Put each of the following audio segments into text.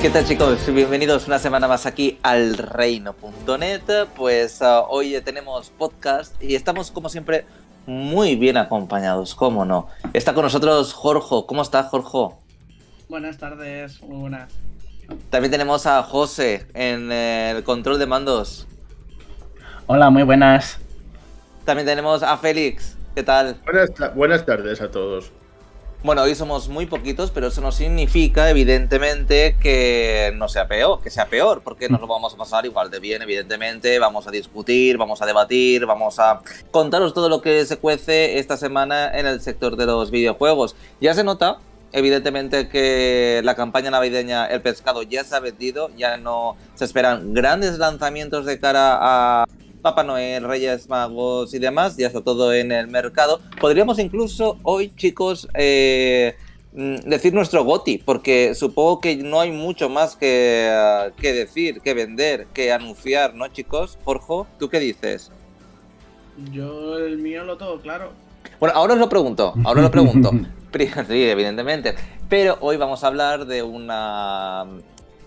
¿Qué tal chicos? Bienvenidos una semana más aquí al reino.net. Pues uh, hoy tenemos podcast y estamos como siempre muy bien acompañados, ¿cómo no? Está con nosotros Jorge. ¿Cómo está Jorge? Buenas tardes, muy buenas. También tenemos a José en el control de mandos. Hola, muy buenas. También tenemos a Félix. ¿Qué tal? Buenas, buenas tardes a todos. Bueno, hoy somos muy poquitos, pero eso no significa, evidentemente, que no sea peor, que sea peor, porque nos lo vamos a pasar igual de bien, evidentemente. Vamos a discutir, vamos a debatir, vamos a contaros todo lo que se cuece esta semana en el sector de los videojuegos. Ya se nota, evidentemente, que la campaña navideña El Pescado ya se ha vendido, ya no se esperan grandes lanzamientos de cara a Papá Noel, Reyes Magos y demás, ya está todo en el mercado. Podríamos incluso hoy, chicos, eh, mm, decir nuestro GOTI, porque supongo que no hay mucho más que, que, decir, que vender, que anunciar, ¿no, chicos? Jorge, ¿tú qué dices? Yo el mío lo tengo claro. Bueno, ahora os lo pregunto, ahora os lo pregunto. sí, evidentemente. Pero hoy vamos a hablar de una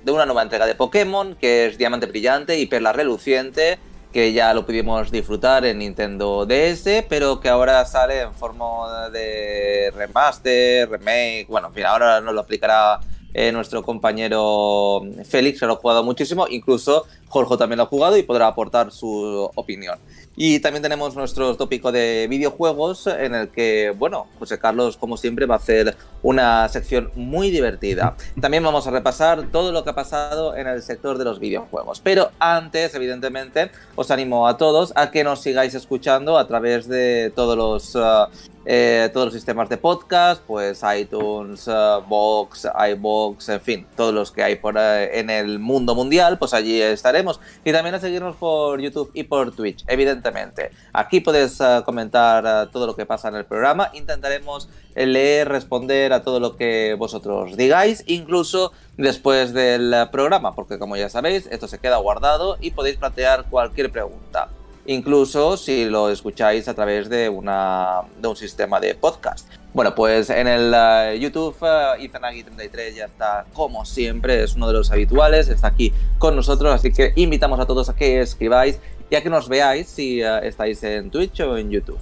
de una nueva entrega de Pokémon, que es Diamante Brillante y Perla Reluciente, que ya lo pudimos disfrutar en Nintendo DS, pero que ahora sale en forma de remaster, remake, bueno, en fin, ahora nos lo aplicará eh, nuestro compañero Félix, lo ha jugado muchísimo, incluso Jorge también lo ha jugado y podrá aportar su opinión. Y también tenemos nuestro tópico de videojuegos en el que, bueno, José Carlos, como siempre, va a hacer una sección muy divertida. También vamos a repasar todo lo que ha pasado en el sector de los videojuegos. Pero antes, evidentemente, os animo a todos a que nos sigáis escuchando a través de todos los uh, eh, todos los sistemas de podcast, pues iTunes, uh, Vox, iBox, en fin, todos los que hay por uh, en el mundo mundial, pues allí estaremos. Y también a seguirnos por YouTube y por Twitch, evidentemente. Aquí puedes uh, comentar todo lo que pasa en el programa. Intentaremos leer, responder a todo lo que vosotros digáis, incluso después del programa, porque como ya sabéis, esto se queda guardado y podéis plantear cualquier pregunta incluso si lo escucháis a través de, una, de un sistema de podcast. Bueno, pues en el uh, YouTube, uh, Izanagi33 ya está, como siempre, es uno de los habituales, está aquí con nosotros, así que invitamos a todos a que escribáis y a que nos veáis si uh, estáis en Twitch o en YouTube.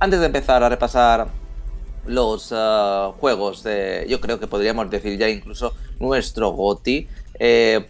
Antes de empezar a repasar los juegos de, yo creo que podríamos decir ya incluso nuestro GOTI, eh,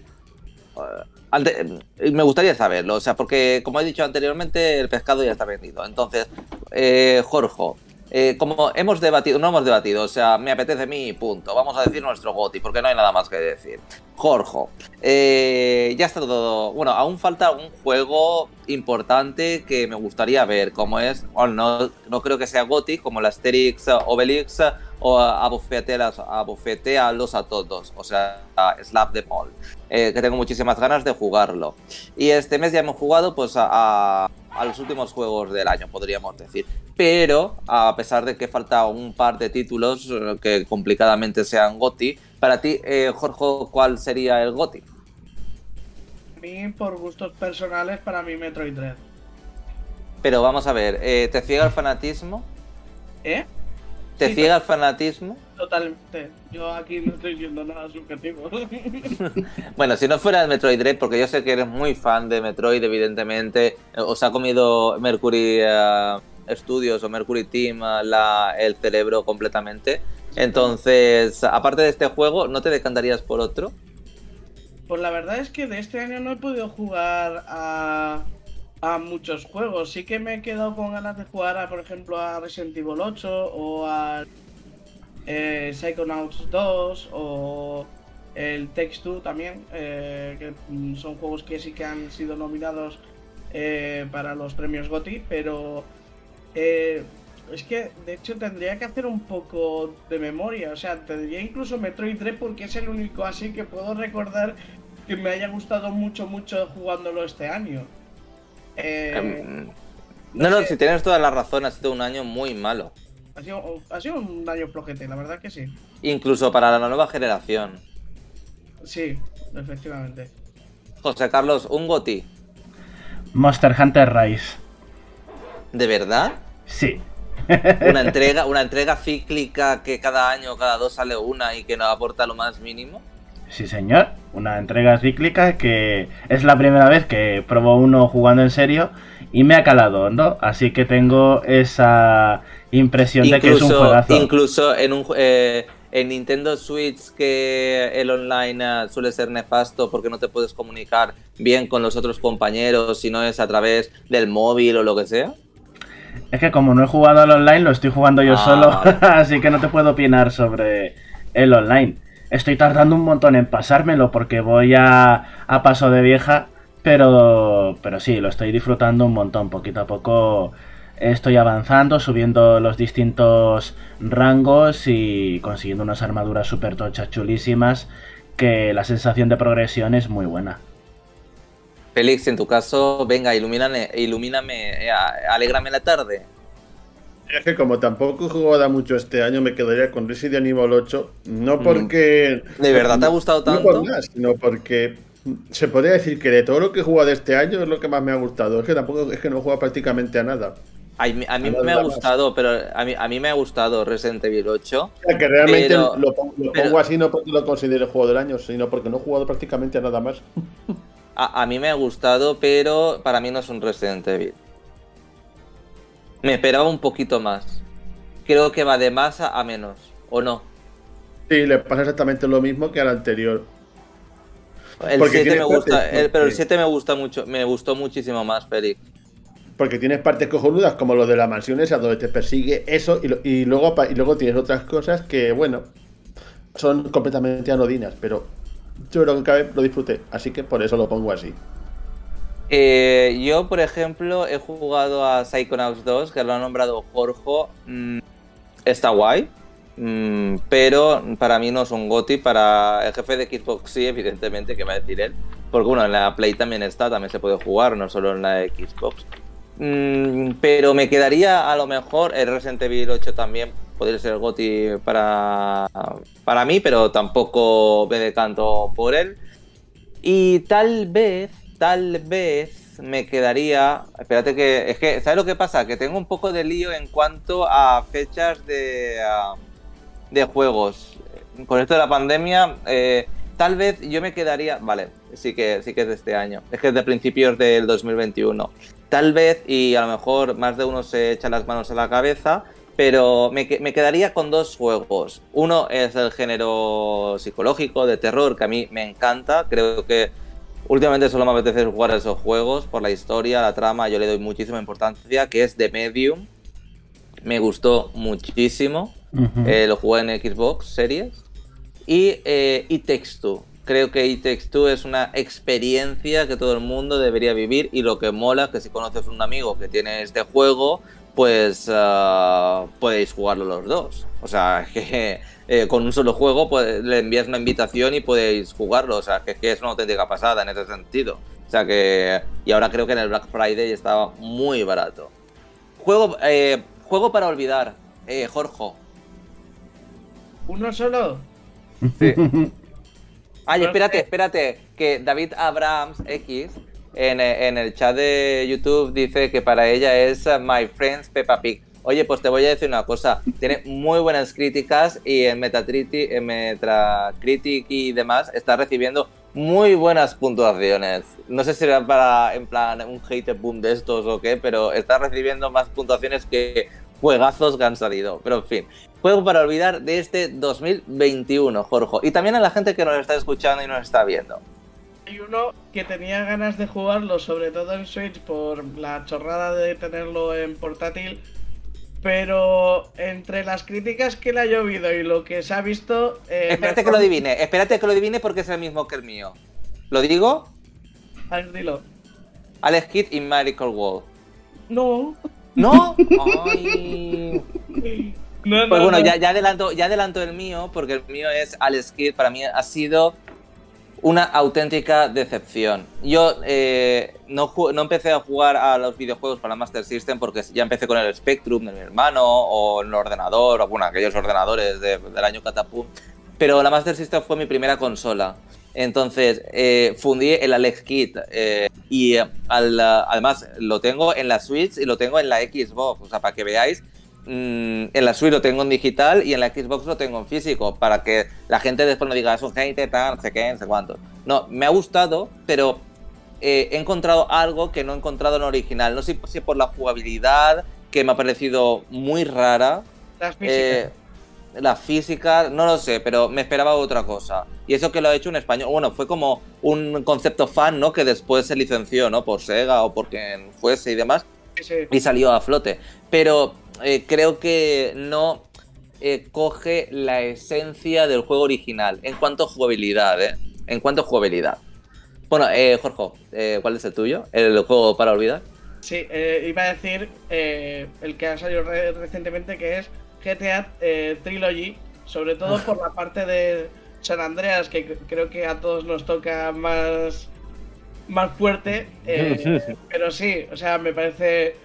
me gustaría saberlo, o sea, porque como he dicho anteriormente, el pescado ya está vendido. Entonces, eh, Jorge, eh, como hemos debatido, no hemos debatido, o sea, me apetece a mí, punto. Vamos a decir nuestro GOTI, porque no hay nada más que decir. Jorge, eh, ya está todo. Bueno, aún falta un juego importante que me gustaría ver, como es, bueno, no, no creo que sea GOTI, como la Asterix Obelix o abofetealos a todos, o sea, slap them all, eh, que tengo muchísimas ganas de jugarlo. Y este mes ya hemos jugado pues a, a, los últimos juegos del año, podríamos decir. Pero, a pesar de que falta un par de títulos eh, que complicadamente sean GOTI, para ti, eh, Jorge, ¿cuál sería el GOTI? A mí, por gustos personales, para mí Metroid Dread. Pero vamos a ver, eh, ¿te ciega el fanatismo? ¿Eh? ¿Te Sí, ciega el fanatismo? Totalmente. Yo aquí no estoy diciendo nada subjetivo. Bueno, si no fuera el Metroid Dread, porque yo sé que eres muy fan de Metroid, evidentemente, eh, os ha comido Mercury Studios o Mercury Team la- el cerebro completamente. Entonces, aparte de este juego, ¿no te decantarías por otro? Pues la verdad es que de este año no he podido jugar a, a muchos juegos. Sí que me he quedado con ganas de jugar a, por ejemplo, a Resident Evil 8 o a eh, Psychonauts 2 o el Takes Two también, eh, que son juegos que sí que han sido nominados eh, para los premios GOTY, pero eh, es que de hecho tendría que hacer un poco de memoria, o sea, tendría incluso Metroid Dread porque es el único así que puedo recordar que me haya gustado mucho, mucho jugándolo este año. Eh, Em, no, no, sé. si tienes toda la razón, ha sido un año muy malo. ha, sido, ha sido un año flojete, la verdad que sí. Incluso para la nueva generación. Sí, efectivamente. José Carlos, un GOTI. Monster Hunter Rise. ¿De verdad? Sí. Una entrega, una entrega cíclica que cada año, cada dos sale una y que no aporta lo más mínimo. Sí, señor. Una entrega cíclica que es la primera vez que probó uno jugando en serio y me ha calado hondo. Así que tengo esa impresión de que es un juegazo. Incluso en un eh, en Nintendo Switch que el online eh, suele ser nefasto porque no te puedes comunicar bien con los otros compañeros si no es a través del móvil o lo que sea. Es que como no he jugado al online, lo estoy jugando yo ah, solo, así que no te puedo opinar sobre el online. Estoy tardando un montón en pasármelo porque voy a, a paso de vieja, pero, pero sí, lo estoy disfrutando un montón. Poquito a poco estoy avanzando, subiendo los distintos rangos y consiguiendo unas armaduras super tochas chulísimas que la sensación de progresión es muy buena. Félix, en tu caso, venga, ilumíname, ilumíname, eh, alégrame la tarde. Es que como tampoco he jugado mucho este año, me quedaría con Resident Evil 8. No mm. porque. ¿De verdad te ha gustado tanto? No sino porque se podría decir que de todo lo que he jugado este año es lo que más me ha gustado. Es que tampoco es que no he jugado prácticamente a nada. A, mí, me ha gustado, pero a mí, a mí me ha gustado Resident Evil 8. que realmente lo, pongo, así no porque lo considero el juego del año, sino porque no he jugado prácticamente a nada más. A, mí me ha gustado, pero para mí no es un Resident Evil. Me esperaba un poquito más. Creo que va de más a, menos, ¿o no? Sí, le pasa exactamente lo mismo que al anterior. El 7 me gusta, pero el 7 me gusta mucho, me gustó muchísimo más, Félix porque tienes partes cojonudas como lo de la mansión esa donde te persigue eso y, luego, y luego tienes otras cosas que, bueno, son completamente anodinas, pero yo creo que lo disfruté, así que por eso lo pongo así. Eh, yo, por ejemplo, he jugado a Psychonauts 2, que lo ha nombrado Jorge. Mm, está guay, mm, pero para mí no es un GOTI. Para el jefe de Xbox sí, evidentemente, que va a decir él. Porque bueno, en la Play también está, también se puede jugar, no solo en la Xbox. Mm, pero me quedaría a lo mejor el Resident Evil 8 también. Podría ser el GOTI para, para mí, pero tampoco me decanto por él. Y tal vez, tal vez me quedaría. Espérate que. Es que, ¿sabes lo que pasa? Que tengo un poco de lío en cuanto a fechas de, de juegos. Con esto de la pandemia, eh, tal vez yo me quedaría. Vale, sí que, sí que es de este año. Es que es de principios del 2021. Tal vez, y a lo mejor más de uno se echa las manos a la cabeza, pero me, quedaría con dos juegos. Uno es el género psicológico, de terror, que a mí me encanta. Creo que últimamente solo me apetece jugar esos juegos por la historia, la trama, yo le doy muchísima importancia, que es The Medium. Me gustó muchísimo. Eh, lo jugué en Xbox Series. Y eh, It Takes Two creo que It Takes Two es una experiencia que todo el mundo debería vivir y lo que mola es que si conoces un amigo que tiene este juego, pues ah, podéis jugarlo los dos. O sea, que eh, con un solo juego pues, le envías una invitación y podéis jugarlo. O sea, que, es una auténtica pasada en ese sentido. O sea que... Y ahora creo que en el Black Friday estaba muy barato. Juego, eh, juego para olvidar, eh, Jorge. ¿Uno solo? Sí. Ay, espérate, espérate, que David Abrams X en, el chat de YouTube dice que para ella es My Friends Peppa Pig. Oye, pues te voy a decir una cosa, tiene muy buenas críticas y en Metacritic, en Metacritic y demás está recibiendo muy buenas puntuaciones. No sé si era para, en plan, un hate boom de estos o qué, pero está recibiendo más puntuaciones que juegazos que han salido. Pero en fin, juego para olvidar de este 2021, Jorge. Y también a la gente que nos está escuchando y nos está viendo. Hay uno que tenía ganas de jugarlo, sobre todo en Switch, por la chorrada de tenerlo en portátil. Pero entre las críticas que le ha llovido y lo que se ha visto. Eh, espérate que lo adivine, espérate que lo adivine porque es el mismo que el mío. ¿Lo digo? A ver, dilo. Alex Kidd y Miracle World. No. ¿No? Ay. pues bueno, Ya, ya, adelanto, ya adelanto el mío, porque el mío es Alex Kidd. Para mí ha sido una auténtica decepción. Yo eh, no, no, empecé a jugar a los videojuegos para Master System porque ya empecé con el Spectrum de mi hermano o el ordenador, o bueno, aquellos ordenadores del año Catapum. Pero la Master System fue mi primera consola. Entonces, eh, fundí el Alex Kit eh, y además lo tengo en la Switch y lo tengo en la Xbox. O sea, para que veáis en la Switch lo tengo en digital y en la Xbox lo tengo en físico, para que la gente después no diga, es un hate, tal, no sé qué, no sé cuánto. No, me ha gustado, pero eh, he encontrado algo que no he encontrado en original. No sé si por la jugabilidad, que me ha parecido muy rara. Las físicas. Eh, la física, no lo sé, pero me esperaba otra cosa. Y eso que lo ha hecho en español, bueno, fue como un concepto fan, ¿no? Que después se licenció, ¿no? Por Sega o por quien fuese y demás, Sí, sí. y salió a flote. Pero eh, creo que no eh, coge la esencia del juego original en cuanto a jugabilidad, ¿eh? En cuanto a jugabilidad. Bueno, eh, Jorge, eh, ¿cuál es el tuyo? ¿El juego para olvidar? Sí, eh, iba a decir eh, el que ha salido re- recientemente que es GTA eh, Trilogy, sobre todo por la parte de San Andreas, que creo que a todos nos toca más, más fuerte. eh, pero sí, o sea, me parece...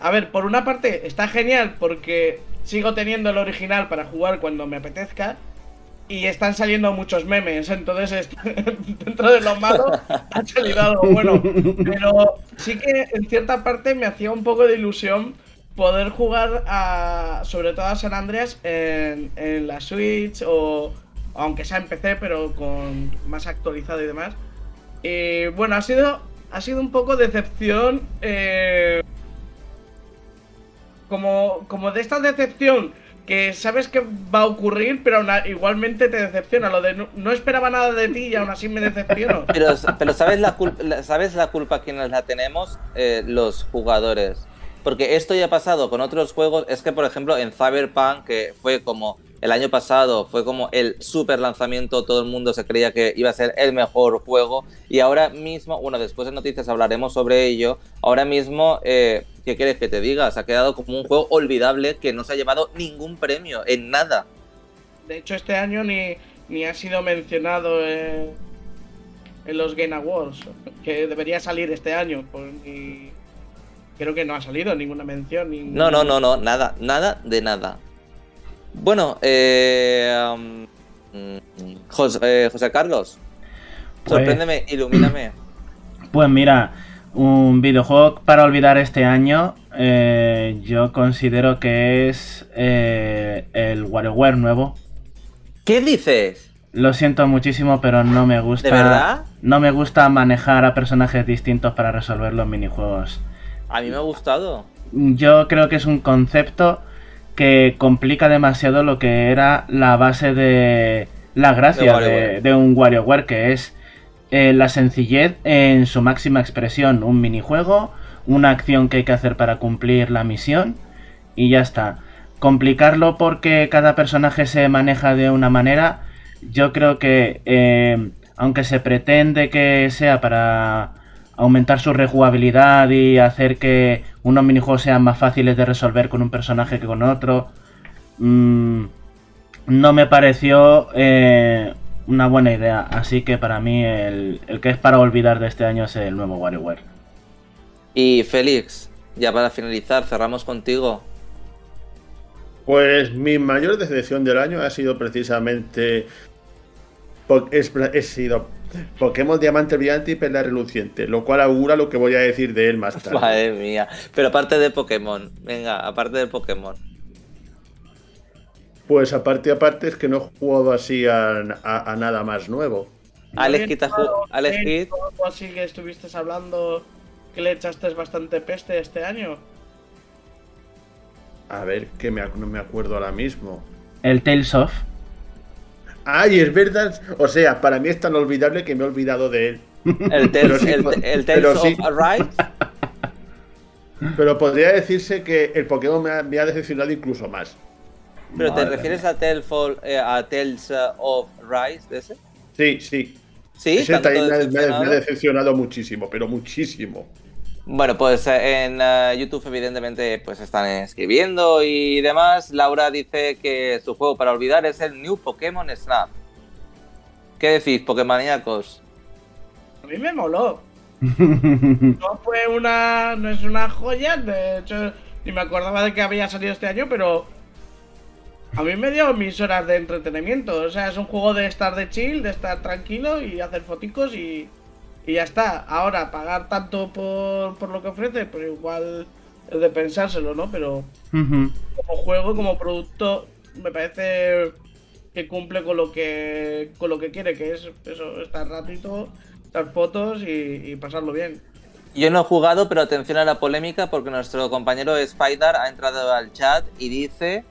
A ver, por una parte está genial porque sigo teniendo el original para jugar cuando me apetezca. Y están saliendo muchos memes, entonces dentro de lo malo ha salido algo bueno. Pero sí que en cierta parte me hacía un poco de ilusión poder jugar a, sobre todo a San Andreas en, en la Switch o aunque sea en PC, pero con más actualizado y demás. Y bueno, ha sido, ha sido un poco decepción. eh, como, como de esta decepción que sabes que va a ocurrir, pero igualmente te decepciona. Lo de no, esperaba nada de ti y aún así me decepciono. Pero, ¿sabes, la culpa, ¿sabes la culpa quienes la tenemos? Eh, los jugadores. Porque esto ya ha pasado con otros juegos. Es que, por ejemplo, en Cyberpunk, que fue como el año pasado, fue como el super lanzamiento, todo el mundo se creía que iba a ser el mejor juego. Y ahora mismo, bueno, después de noticias hablaremos sobre ello. Ahora mismo, eh, ¿qué quieres que te diga? Se ha quedado como un juego olvidable que no se ha llevado ningún premio, en nada. De hecho, este año ni, ni ha sido mencionado en, en los Game Awards, que debería salir este año. y creo que no ha salido ninguna mención. No, no, no, no, nada, nada de nada. Bueno, eh, um, mm, José, eh, José Carlos, Pues- sorpréndeme, ilumíname. Pues mira, un videojuego para olvidar este año, eh, yo considero que es eh, el WarioWare nuevo. ¿Qué dices? Lo siento muchísimo, pero no me gusta. ¿De verdad? No me gusta manejar a personajes distintos para resolver los minijuegos. A mí me ha gustado. Yo creo que es un concepto que complica demasiado lo que era la base de la gracia De de, un WarioWare, que es eh, la sencillez en su máxima expresión. Un minijuego, una acción que hay que hacer para cumplir la misión y ya está. Complicarlo porque cada personaje se maneja de una manera, yo creo que eh, aunque se pretende que sea para aumentar su rejugabilidad y hacer que unos minijuegos sean más fáciles de resolver con un personaje que con otro, mm, no me pareció eh, una buena idea. Así que para mí el, el que es para olvidar de este año es el nuevo WarioWare. Y Félix, ya para finalizar, cerramos contigo. Pues mi mayor decepción del año ha sido precisamente. Es, es sido Pokémon Diamante Brillante y Perla Reluciente, lo cual augura lo que voy a decir de él más tarde. Madre mía. Pero aparte de Pokémon, venga, aparte de Pokémon. Pues aparte, aparte, es que no he jugado así a, a- a nada más nuevo. Alex ¿No Kidd ha habías jugado ju- Alex algo así que estuviste hablando que le echaste bastante peste este año. A ver, que me, no me acuerdo ahora mismo. El Tales of. Ay, es verdad. O sea, para mí es tan olvidable que me he olvidado de él. El Pero Tales, sí, el, Tales sí. of Arise. Pero podría decirse que el Pokémon me ha, me ha decepcionado incluso más. ¿Pero te refieres mía. a, Telfall, eh, a Tales uh, of Rise de ese? Sí, sí. Sí, Ese también me ha- me, ha, me ha decepcionado? muchísimo, pero muchísimo. Bueno, pues eh, en eh, YouTube evidentemente pues están escribiendo y demás. Laura dice que su juego para olvidar es el New Pokémon Snap. ¿Qué decís, Pokémoníacos? A mí me moló. No fue una. No es una joya, de hecho, ni me acordaba de que había salido este año, pero. A mí me dio mis horas de entretenimiento. O sea, es un juego de estar de chill, de estar tranquilo y hacer foticos y. Y ya está. Ahora, pagar tanto por, por lo que ofrece, pues igual es de pensárselo, ¿no? Pero como juego, como producto, me parece que cumple con lo que con lo que quiere, que es eso, estar ratito, estar fotos y, y pasarlo bien. Yo no he jugado, pero atención a la polémica porque nuestro compañero Spider ha entrado al chat y dice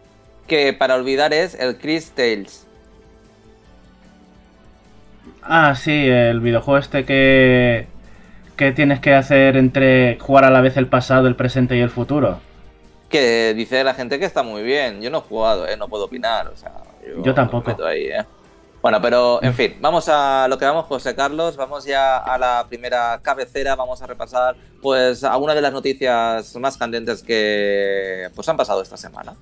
que para olvidar es el Chris Tales. Ah, sí, el videojuego este que, que tienes que hacer entre jugar a la vez el pasado, el presente y el futuro. Que dice la gente que está muy bien. Yo no he jugado, ¿eh? no puedo opinar. O sea, Yo tampoco. me ahí, ¿eh? Bueno, pero en fin, vamos a lo que vamos, José Carlos. Vamos ya a la primera cabecera. Vamos a repasar, pues, algunas de las noticias más candentes que pues han pasado esta semana.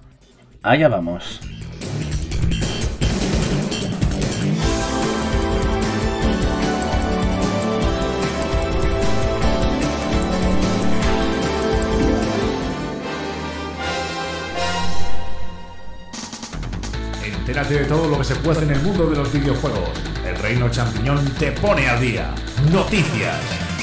Allá vamos. Entérate de todo lo que se puede en el mundo de los videojuegos. El Reino Champiñón te pone al día. Noticias.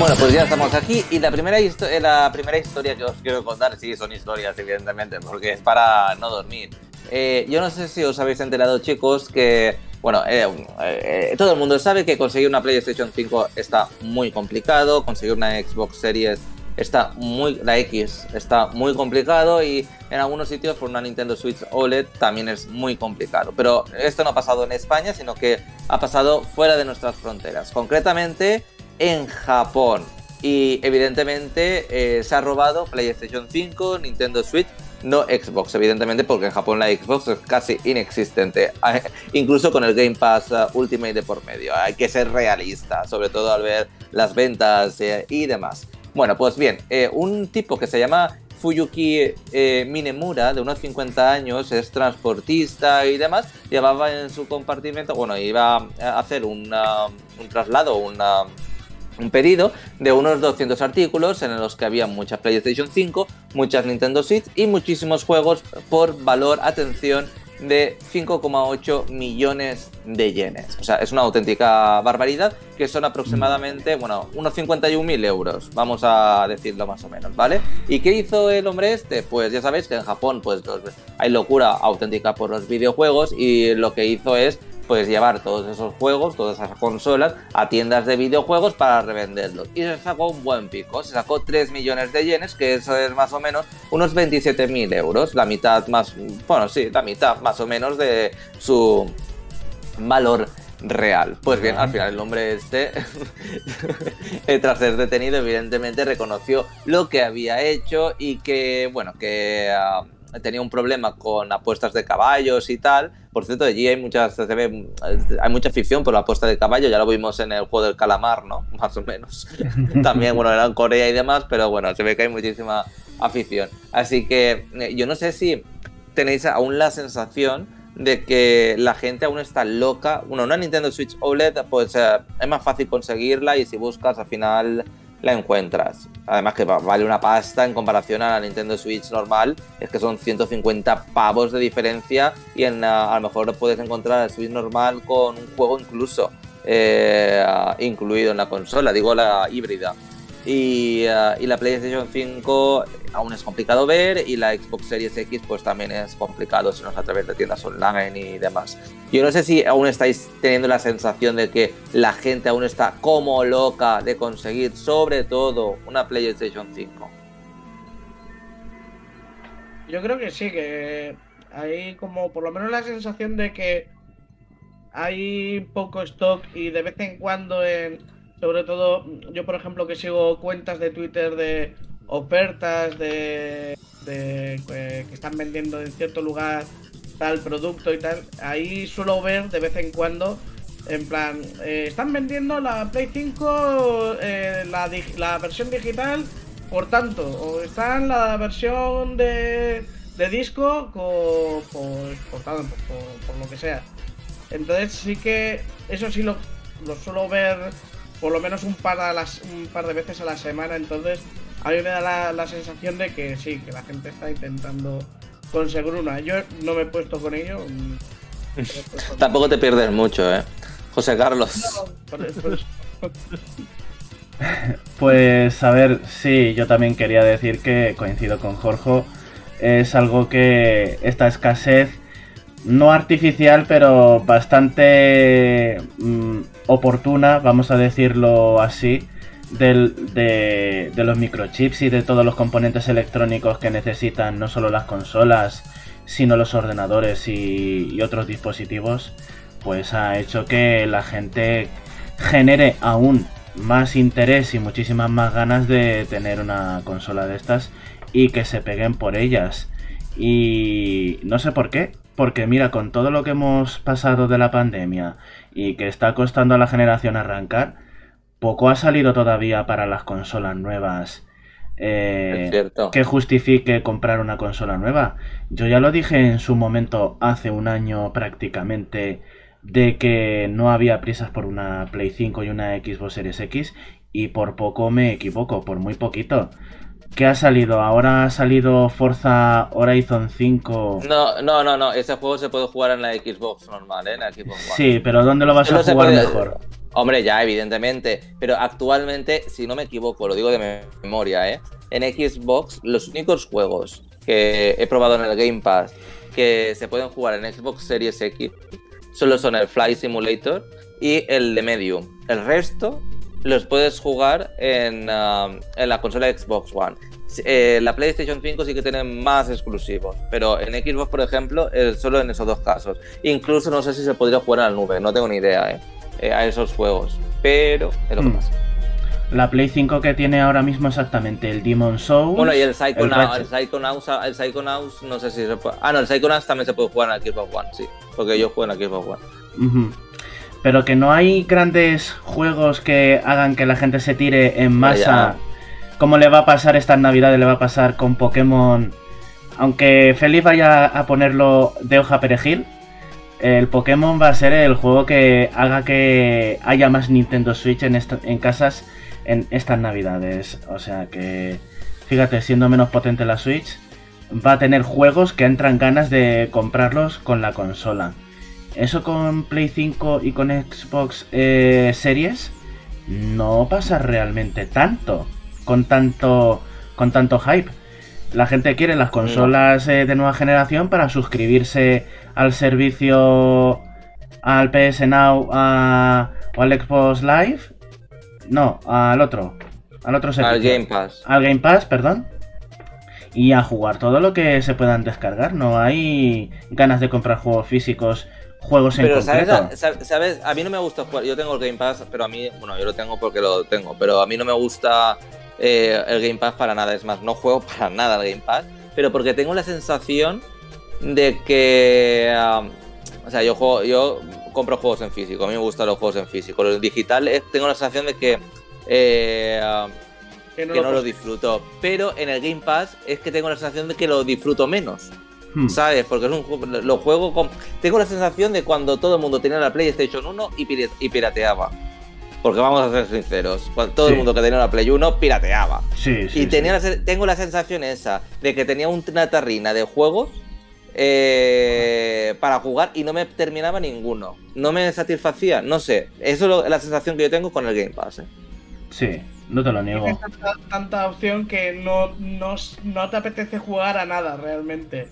Bueno, pues ya estamos aquí y la primera, eh, la primera historia que os quiero contar, sí, son historias evidentemente, porque es para no dormir. Eh, yo no sé si os habéis enterado chicos que, bueno, eh, eh, todo el mundo sabe que conseguir una PlayStation 5 está muy complicado, conseguir una Xbox Series está muy, la X está muy complicado y en algunos sitios por una Nintendo Switch OLED también es muy complicado. Pero esto no ha pasado en España, sino que ha pasado fuera de nuestras fronteras, concretamente en Japón. Y evidentemente eh, se ha robado PlayStation 5, Nintendo Switch, no Xbox, evidentemente, porque en Japón la Xbox es casi inexistente, incluso con el Game Pass ah, Ultimate de por medio. Hay que ser realista, sobre todo al ver las ventas eh, y demás. Bueno, pues bien, eh, un tipo que se llama Fuyuki eh, Minemura, de unos 50 años, es transportista y demás, llevaba en su compartimento, bueno, iba a hacer un traslado, una, un pedido de unos 200 artículos en los que había muchas PlayStation 5, muchas Nintendo Switch y muchísimos juegos por valor, atención, de 5,8 millones de yenes. O sea, es una auténtica barbaridad que son aproximadamente, bueno, unos 51.000 euros, vamos a decirlo más o menos, ¿vale? ¿Y qué hizo el hombre este? Pues ya sabéis que en Japón pues hay locura auténtica por los videojuegos y lo que hizo es pues llevar todos esos juegos, todas esas consolas a tiendas de videojuegos para revenderlos. Y se sacó un buen pico, se sacó 3 millones de yenes, que eso es más o menos unos 27.000 euros, la mitad más, bueno, sí, la mitad más o menos de su valor real. Pues bien, al final el hombre este, tras ser detenido, evidentemente reconoció lo que había hecho y que, bueno, que ah, tenía un problema con apuestas de caballos y tal. Por cierto, allí hay muchas, se ve, hay mucha afición por la apuesta de caballo, ya lo vimos en el juego del calamar, ¿no? Más o menos. También, bueno, era en Corea y demás, pero bueno, se ve que hay muchísima afición. Así que eh, yo no sé si tenéis aún la sensación de que la gente aún está loca. Bueno, una Nintendo Switch OLED, pues eh, es más fácil conseguirla y si buscas al final la encuentras. Además que va- vale una pasta en comparación a la Nintendo Switch normal, es que son 150 pavos de diferencia y en, ah, a lo mejor puedes encontrar el Switch normal con un juego incluso eh, incluido en la consola, digo la híbrida. Y, ah, y la PlayStation 5 aún es complicado ver y la Xbox Series X pues también es complicado si no es a través de tiendas online y demás. Yo no sé si aún estáis teniendo la sensación de que la gente aún está como loca de conseguir sobre todo una PlayStation 5. Yo creo que sí, que hay como por lo menos la sensación de que hay poco stock y de vez en cuando en sobre todo yo por ejemplo que sigo cuentas de Twitter de ofertas de, eh, que están vendiendo en cierto lugar tal producto y tal, ahí suelo ver de vez en cuando en plan, eh, están vendiendo la Play 5, eh, la, la versión digital por tanto, o está en la versión de, de disco co- por, por tanto, por, por lo que sea. Entonces sí que eso sí lo, lo suelo ver por lo menos un par, a las, un par de veces a la semana, entonces a mí me da la, la sensación de que sí, que la gente está intentando conseguir una. Yo no me he puesto con ello, Tampoco te pierdes mucho, ¿eh? José Carlos. Por- por eso. Pues a ver, sí, yo también quería decir que coincido con Jorge. Es algo que esta escasez, no artificial, pero bastante mm, oportuna, vamos a decirlo así, del- de, de los microchips y de todos los componentes electrónicos que necesitan no solo las consolas, sino los ordenadores y, y otros dispositivos, pues ha hecho que la gente genere aún más interés y muchísimas más ganas de tener una consola de estas y que se peguen por ellas. Y no sé por qué, porque mira, con todo lo que hemos pasado de la pandemia y que está costando a la generación arrancar, poco ha salido todavía para las consolas nuevas. eh, que justifique comprar una consola nueva. Yo ya lo dije en su momento, hace un año prácticamente, de que no había prisas por una Play 5 y una Xbox Series X, y por poco me equivoco, por muy poquito. ¿Qué ha salido? Ahora ha salido Forza Horizon 5. No, no, no, no. Ese juego se puede jugar en la Xbox normal, ¿eh? En la Xbox One. Sí, pero ¿dónde lo vas a jugar puede- mejor? Hombre, ya, evidentemente. Pero actualmente, si no me equivoco, lo digo de memoria, ¿eh? En Xbox, los únicos juegos que he probado en el Game Pass que se pueden jugar en Xbox Series X solo son el Fly Simulator y el de Medium. El resto los puedes jugar en, ah, en la consola Xbox One. Eh, la PlayStation 5 sí que tiene más exclusivos, pero en Xbox, por ejemplo, eh, solo en esos dos casos. Incluso no sé si se podría jugar en la nube, no tengo ni idea, ¿eh? eh, a esos juegos. Pero es lo que Mm. pasa. La Play 5 que tiene ahora mismo exactamente el Demon Souls. Bueno, y el Psychonauts, el. Psychonauts, el Psychonauts, no sé si se puede. Ah, no, el Psychonauts también se puede jugar en la Xbox One, sí. Porque yo juego en la Xbox One. Ujú. Pero que no hay grandes juegos que hagan que la gente se tire en masa. Como le va a pasar estas navidades, le va a pasar con Pokémon. Aunque Félix vaya a ponerlo de hoja perejil, el Pokémon va a ser el juego que haga que haya más Nintendo Switch en, esta- en casas en estas navidades. O sea que, fíjate, siendo menos potente la Switch, va a tener juegos que entran ganas de comprarlos con la consola. Eso con Play 5 y con Xbox eh, Series no pasa realmente tanto. Con tanto. Con tanto hype. La gente quiere las consolas eh, de nueva generación para suscribirse al servicio. al PS Now a- o al Xbox Live. No, al otro. Al otro servicio. Al Game Pass. Al Game Pass, perdón. Y a jugar todo lo que se puedan descargar. No hay ganas de comprar juegos físicos, juegos en Pero ¿sabes, concreto. a- ¿sabes? A mí no me gusta jugar. Yo tengo el Game Pass, pero a mí, bueno, yo lo tengo porque lo tengo, pero a mí no me gusta eh, el Game Pass para nada. Es más, no juego para nada al Game Pass, pero porque tengo la sensación de que. o sea, yo juego, yo compro juegos en físico, a mí me gustan los juegos en físico. Lo digital eh, tengo la sensación de que. eh, Que no que lo no lo pos- disfruto. Pero en el Game Pass es que tengo la sensación de que lo disfruto menos. Hmm. ¿Sabes? Porque es un juego, lo juego con... Tengo la sensación de cuando todo el mundo tenía la PlayStation 1 y, pira- y pirateaba. Porque vamos a ser sinceros, cuando todo Sí. el mundo que tenía la Play 1 pirateaba. Sí, sí. y tenía sí. la tengo la sensación esa de que tenía una tarrina de juegos eh, para jugar y no me terminaba ninguno. No me satisfacía, no sé. Eso es lo- la sensación que yo tengo con el Game Pass. ¿eh? Sí, no te lo niego. Tienes tanta, tanta opción que no, no, no te apetece jugar a nada realmente.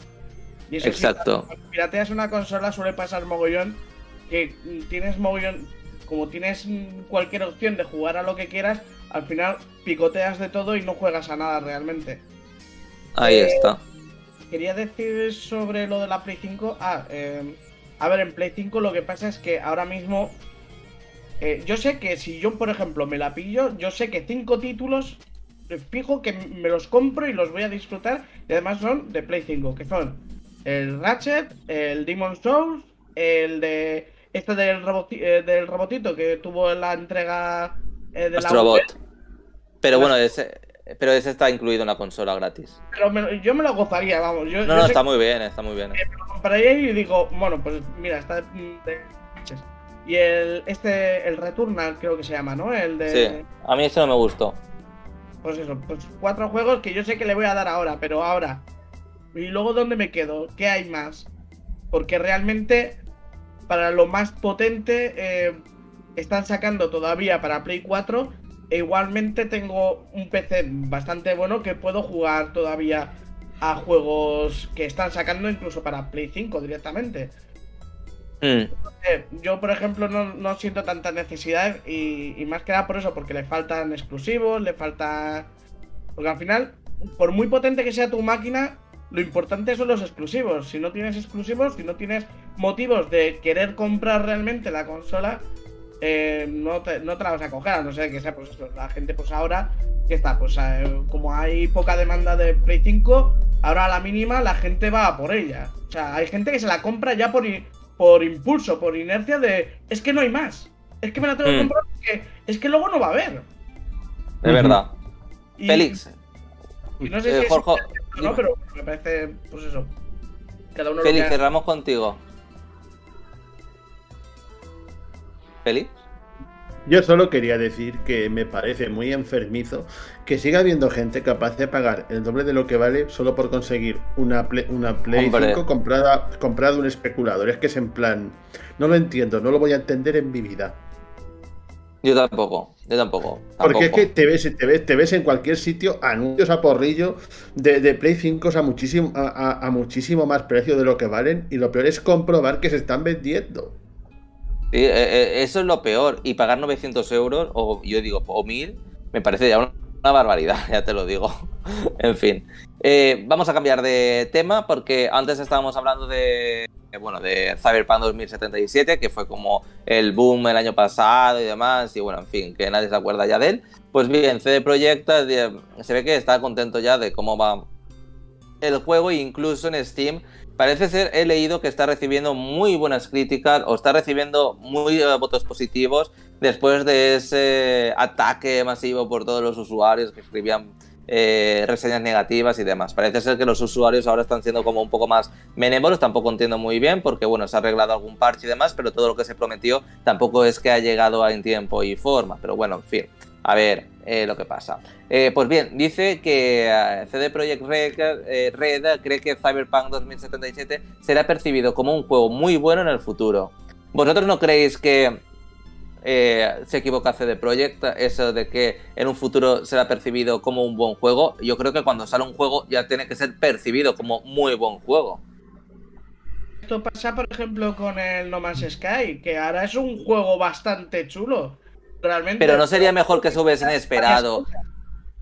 Y eso Exacto. cuando pirateas una consola suele pasar mogollón que tienes mogollón, como tienes cualquier opción de jugar a lo que quieras, al final picoteas de todo y no juegas a nada realmente. Ahí Eh, está. Quería decir sobre lo de la Play 5. Ah, eh, a ver, en Play 5 lo que pasa es que ahora mismo. eh, yo sé que si yo, por ejemplo, me la pillo, yo sé que cinco títulos fijo que me los compro y los voy a disfrutar. Y además son de Play 5, que son el Ratchet, el Demon Souls, el de. Este del, roboti- eh, del robotito que tuvo la entrega eh, de la Astrobot. Wii. Pero bueno, ese, pero ese está incluido en la consola gratis. Pero me yo me lo gozaría, vamos. Yo, No, yo no, está muy bien, está muy bien. que me lo y digo, bueno, pues mira, está de- de- Y el este, el Returnal creo que se llama, ¿no? El de. Sí, a mí ese no me gustó. Pues eso, pues cuatro juegos que yo sé que le voy a dar ahora, pero ahora. ¿Y luego dónde me quedo? ¿Qué hay más? Porque realmente para lo más potente eh, están sacando todavía para Play 4 e igualmente tengo un PC bastante bueno que puedo jugar todavía a juegos que están sacando incluso para Play 5 directamente. Mm. Eh, yo, por ejemplo, no, no siento tanta necesidad y, y más que nada por eso, porque le faltan exclusivos, le falta... Porque al final, por muy potente que sea tu máquina, lo importante son los exclusivos. Si no tienes exclusivos, si no tienes motivos de querer comprar realmente la consola, eh, no, te, no te la vas a coger, a no ser que sea pues eso, la gente pues ahora, que está? Pues eh, como hay poca demanda de Play 5, ahora a la mínima la gente va a por ella. O sea, hay gente que se la compra ya por, por impulso, por inercia de, es que no hay más. Es que me la tengo que Mm. comprar porque es que luego no va a haber. Es verdad. Y- Félix, y no sé eh, si es Jorge, o no, pero me parece, pues eso. Cada uno lo que- cerramos contigo. Félix. Yo solo quería decir que me parece muy enfermizo que siga habiendo gente capaz de pagar el doble de lo que vale solo por conseguir una Play, una Play Hombre. 5 comprada, comprada de un especulador. Es que es en plan, no lo entiendo, no lo voy a entender en mi vida. Yo tampoco, yo tampoco. Porque es que te ves, te ves, te ves en cualquier sitio anuncios a porrillo de, de Play 5 a muchísimo, a, a- a muchísimo más precio de lo que valen y lo peor es comprobar que se están vendiendo. Sí, eh, eh, eso es lo peor. Y pagar 900 euros, o yo digo, o 1000, me parece ya una, una barbaridad, ya te lo digo. en fin. Eh, vamos a cambiar de tema porque antes estábamos hablando de, eh, bueno, de Cyberpunk 2077, que fue como el boom el año pasado y demás, y bueno, en fin, que nadie se acuerda ya de él. Pues bien, CD Projekt eh, se ve que está contento ya de cómo va el juego, incluso en Steam parece ser, he leído que está recibiendo muy buenas críticas o está recibiendo muy votos positivos después de ese ataque masivo por todos los usuarios que escribían eh, reseñas negativas y demás. Parece ser que los usuarios ahora están siendo como un poco más benévolos, tampoco entiendo muy bien porque bueno, se ha arreglado algún parche y demás, pero todo lo que se prometió tampoco es que ha llegado en tiempo y forma, pero bueno, en fin. A ver eh, lo que pasa. Eh, pues bien, dice que CD Projekt Red, Red cree que Cyberpunk 2077 será percibido como un juego muy bueno en el futuro. ¿Vosotros no creéis que eh, se equivoca CD Projekt eso de que en un futuro será percibido como un buen juego? Yo creo que cuando sale un juego ya tiene que ser percibido como muy buen juego. Esto pasa, por ejemplo, con el No Man's Sky, que ahora es un juego bastante chulo. Realmente. Pero no sería mejor que se hubiesen esperado.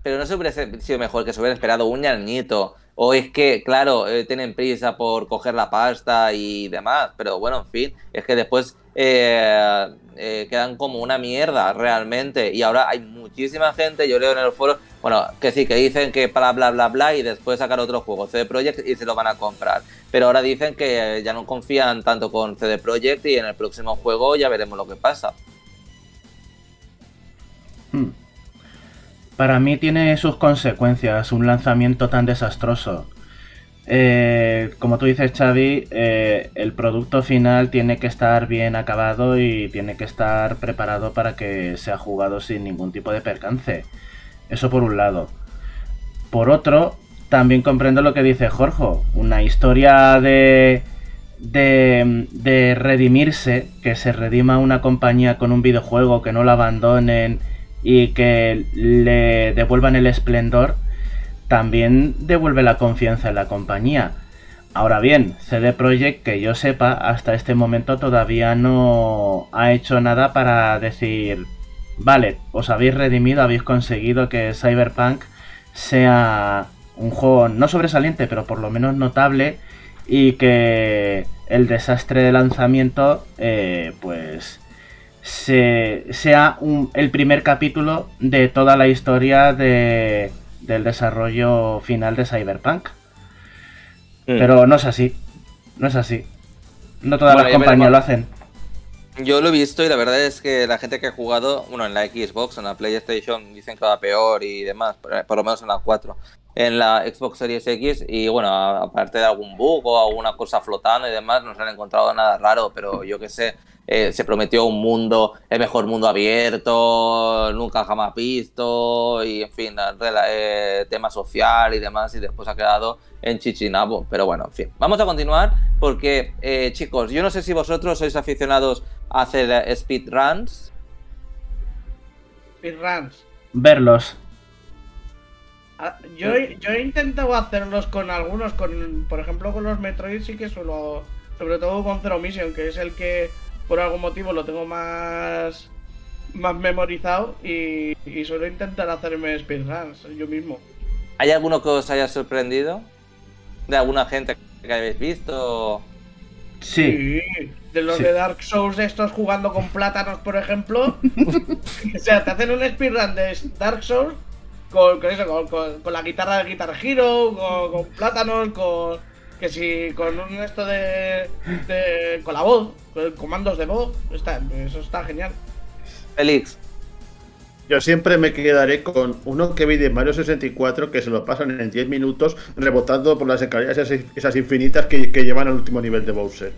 Pero no se hubiese sido mejor que se hubiera esperado un añito. O es que, claro, eh, tienen prisa por coger la pasta y demás. Pero bueno, en fin, es que después eh, eh, quedan como una mierda realmente. Y ahora hay muchísima gente, yo leo en el foro, bueno, que sí, que dicen que para bla bla bla y después sacar otro juego, CD Projekt, y se lo van a comprar. Pero ahora dicen que ya no confían tanto con CD Projekt y en el próximo juego ya veremos lo que pasa. Hmm. Para mí tiene sus consecuencias un lanzamiento tan desastroso. Eh, como tú dices, Xavi, eh, el producto final tiene que estar bien acabado y tiene que estar preparado para que sea jugado sin ningún tipo de percance. Eso por un lado. Por otro, también comprendo lo que dice Jorge. Una historia de, de, de redimirse, que se redima una compañía con un videojuego, que no la abandonen y que le devuelvan el esplendor, también devuelve la confianza en la compañía. Ahora bien, CD Projekt, que yo sepa, hasta este momento todavía no ha hecho nada para decir, vale, os habéis redimido, habéis conseguido que Cyberpunk sea un juego no sobresaliente, pero por lo menos notable y que el desastre de lanzamiento, eh, pues se, sea un- el primer capítulo de toda la historia de, del desarrollo final de Cyberpunk. Mm. Pero no es así. No es así. No todas Bueno, las compañías lo hacen. Yo lo he visto y la verdad es que la gente que ha jugado, bueno, en la Xbox, en la PlayStation, dicen que va peor y demás, por, por lo menos en la 4. en la Xbox Series X y bueno, aparte de algún bug o alguna cosa flotando y demás, no se han encontrado nada raro, pero yo qué sé, eh, se prometió un mundo, el mejor mundo abierto, nunca jamás visto, y en fin, eh, tema social y demás, y después ha quedado en Chichinabo. Pero bueno, en fin, vamos a continuar porque, eh, chicos, yo no sé si vosotros sois aficionados a hacer speedruns. Speedruns. Verlos. Ah, yo, yo he intentado hacerlos con algunos, con por ejemplo con los Metroid sí que suelo, sobre todo con Zero Mission, que es el que por algún motivo lo tengo más más memorizado y, suelo intentar hacerme speedruns yo mismo. ¿Hay alguno que os haya sorprendido? ¿De alguna gente que hayáis visto? Sí. De los de Dark Souls estos jugando con plátanos, por ejemplo. o sea, te hacen un speedrun de Dark Souls con, eso, con, la guitarra de Guitar Hero, con, plátanos, con. Que si con un esto de, con la voz, con comandos de voz, está, eso está genial. Félix. Yo siempre me quedaré con uno que vi de Mario 64 que se lo pasan en 10 minutos rebotando por las escaleras esas, infinitas que, llevan al último nivel de Bowser.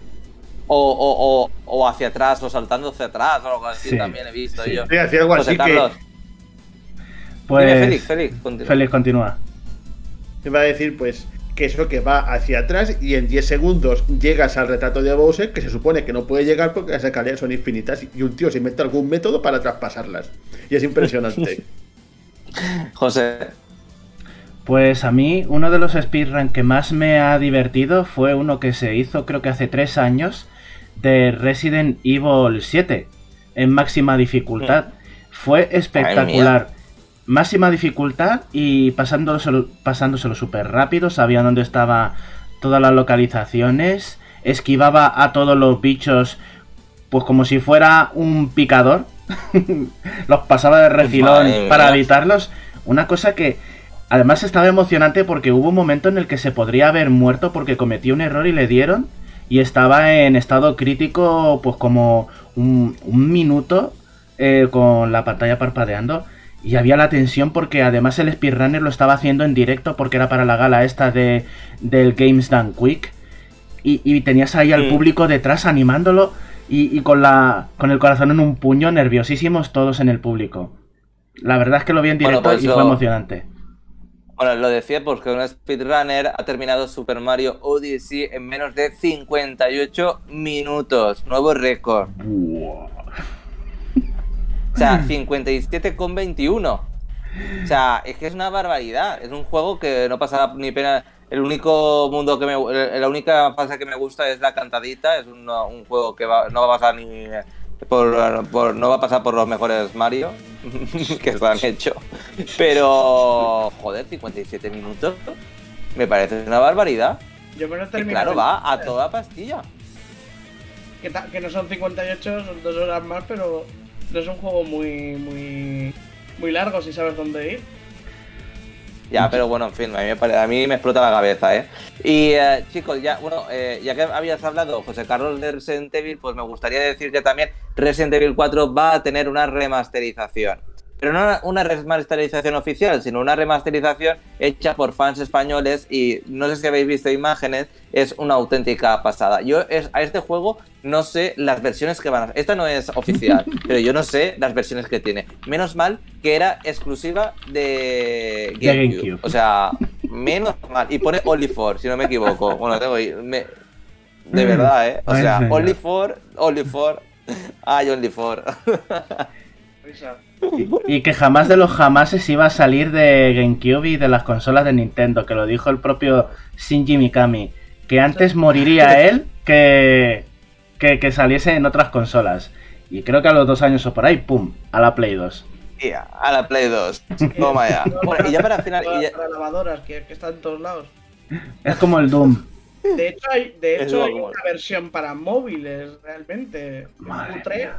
O, o, hacia atrás, o saltando hacia atrás, o algo así también he visto yo. Sí, hacía algo así que pues. Félix, Félix, continúa. Félix, continúa. va a decir, pues, que es lo que va hacia atrás y en 10 segundos llegas al retrato de Bowser, que se supone que no puede llegar porque las escaleras son infinitas y un tío se inventa algún método para traspasarlas. Y es impresionante. José. Pues a mí uno de los speedruns que más me ha divertido fue uno que se hizo creo que hace 3 años de Resident Evil 7 en máxima dificultad. Mm. Fue espectacular máxima dificultad y pasándoselo, pasándoselo súper rápido, sabía dónde estaban todas las localizaciones, esquivaba a todos los bichos pues como si fuera un picador, los pasaba de refilón para evitarlos, una cosa que además estaba emocionante porque hubo un momento en el que se podría haber muerto porque cometió un error y le dieron y estaba en estado crítico pues como un, minuto eh, con la pantalla parpadeando y había la tensión porque además el speedrunner lo estaba haciendo en directo porque era para la gala esta de, del Games Done Quick. Y, tenías ahí al público detrás animándolo y, con, la, con el corazón en un puño, nerviosísimos todos en el público. La verdad es que lo vi en directo pues y fue emocionante. Bueno, lo decía porque un speedrunner ha terminado Super Mario Odyssey en menos de 58 minutos. Nuevo récord. Sea, 57,21. O sea, es que es una barbaridad. Es un juego que no pasa ni pena. El único mundo que me. La única fase que me gusta es la cantadita. Es un, juego que no va a pasar ni. Por, no va a pasar por los mejores Mario que se han hecho. Pero. Joder, 57 minutos. Me parece una barbaridad. Yo me lo Claro, va a toda pastilla. Que, que no son 58, son dos horas más, pero no es un juego muy, muy, muy largo si sabes dónde ir. Ya, pero bueno, en fin, a mí me, a mí me explota la cabeza, ¿eh? Y eh, chicos, ya, bueno, eh, ya que habías hablado, José Carlos, de Resident Evil, pues me gustaría decir que también Resident Evil 4 va a tener una remasterización pero no una remasterización oficial, sino una remasterización hecha por fans españoles y no sé si habéis visto imágenes, es una auténtica pasada. Yo a este juego no sé las versiones que van a... Esta no es oficial, pero yo no sé las versiones que tiene. Menos mal que era exclusiva de GameCube. O sea, menos mal. Y pone Only for, si no me equivoco. Bueno, tengo... Me... De verdad, ¿eh? O sea, Only for, Only for... Ay, Only for. Y, que jamás de los jamases iba a salir de GameCube y de las consolas de Nintendo, que lo dijo el propio Shinji Mikami, que antes moriría él que, que, saliese en otras consolas. Y creo que a los dos años o por ahí, ¡pum! A la Play 2. a la Play 2. Toma ya. y ya para final. Para lavadoras, que, están en todos lados. Es como el Doom. De hecho, hay, de hecho, hay una versión para móviles, realmente. Madre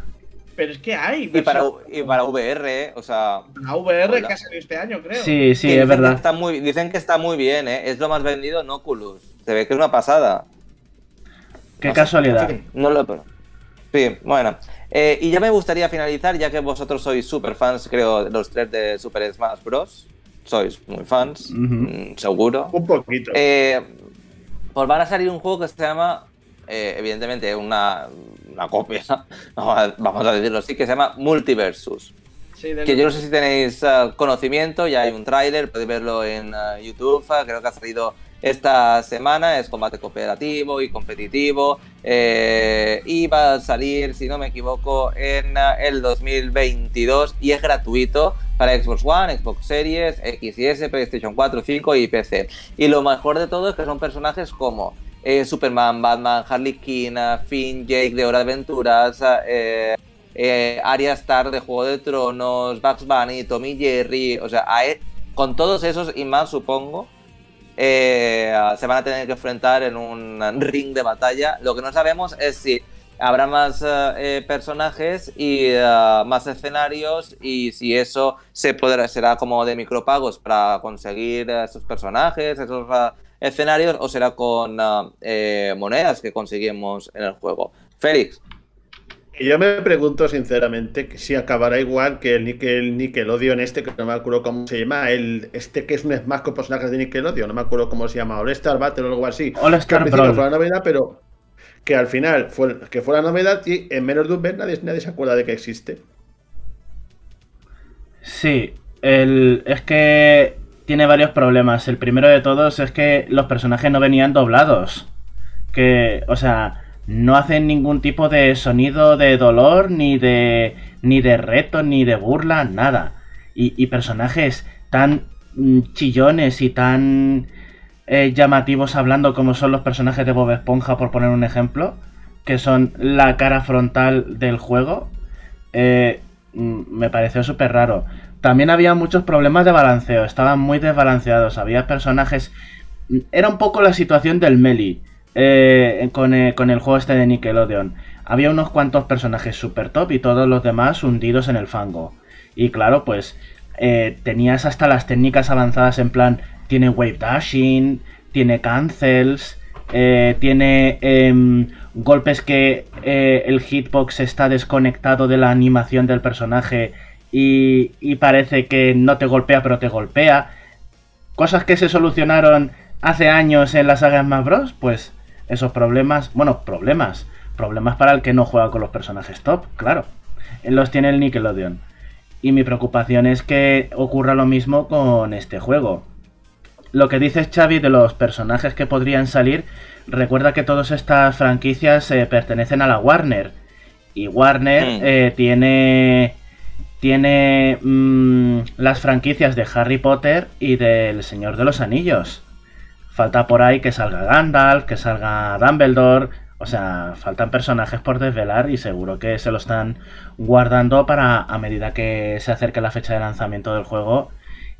pero es que hay. Y para, y para VR, o sea. La VR que ha salido este año, creo. Sí, sí, es verdad. está muy, dicen que está muy bien, ¿eh? Es lo más vendido en Oculus. Se ve que es una pasada. Qué casualidad. no lo. Sí, bueno. Eh, y ya me gustaría finalizar, ya que vosotros sois super fans, creo, los tres de Super Smash Bros. sois muy fans, mm, seguro. Un poquito. Eh, pues van a salir un juego que se llama, eh, evidentemente, una, una copia, vamos a- decirlo así, que se llama Multiversus. Sí, Que yo no sé si tenéis eh, conocimiento, ya hay un tráiler, podéis verlo en eh, YouTube, eh, creo que ha salido esta semana, es combate cooperativo y competitivo, eh, y va a salir, si no me equivoco, en el 2022 y es gratuito para Xbox One, Xbox Series, X y S, PlayStation 4, 5 y PC. Y lo mejor de todo es que son personajes como eh, Superman, Batman, Harley Quinn, Finn, Jake de Hora de Aventuras, eh, eh, Arya Stark de Juego de Tronos, Bugs Bunny, Tommy Jerry, o sea, e- con todos esos y más supongo, eh, se van a tener que enfrentar en un ring de batalla. Lo que no sabemos es si habrá más personajes y más escenarios y si eso se podrá será como de micropagos para conseguir esos personajes, esos eh, escenarios o será con eh, eh, monedas que conseguimos en el juego. Félix. Yo me pregunto sinceramente que si acabará igual que el Nickel, Nickelodeon este, que no me acuerdo cómo se llama, el este que es un Smash con personajes de Nickelodeon, no me acuerdo cómo se llama, All Star Battle o algo así. All que al Star Brawl. fue la novedad, pero que al final fue, que fue la novedad y en menos de un mes nadie, nadie se acuerda de que existe. Sí, el, es que tiene varios problemas. El primero de todos es que los personajes no venían doblados. Que, o sea, no hacen ningún tipo de sonido de dolor, ni de, ni de reto, ni de burla, nada. Y, personajes tan mm, chillones y tan eh, llamativos hablando como son los personajes de Bob Esponja, por poner un ejemplo, que son la cara frontal del juego, eh, mm, me pareció súper raro. También había muchos problemas de balanceo, estaban muy desbalanceados, había personajes... Era un poco la situación del Meli eh, con, eh, con el juego este de Nickelodeon. Había unos cuantos personajes super top y todos los demás hundidos en el fango. Y claro, pues eh, tenías hasta las técnicas avanzadas en plan, tiene wave dashing, tiene cancels, tiene em, golpes que el hitbox está desconectado de la animación del personaje y, y parece que no te golpea pero te golpea. Cosas que se solucionaron hace años en la saga Smash Bros. Pues esos problemas, bueno, problemas, problemas para el que no juega con los personajes top, claro. Los tiene el Nickelodeon. Y mi preocupación es que ocurra lo mismo con este juego. Lo que dices Xavi de los personajes que podrían salir, recuerda que todas estas franquicias eh, pertenecen a la Warner. Y Warner Mm. eh, tiene tiene mm, las franquicias de Harry Potter y del Señor de los Anillos. Falta por ahí que salga Gandalf, que salga Dumbledore. O sea, faltan personajes por desvelar y seguro que se lo están guardando para a medida que se acerque la fecha de lanzamiento del juego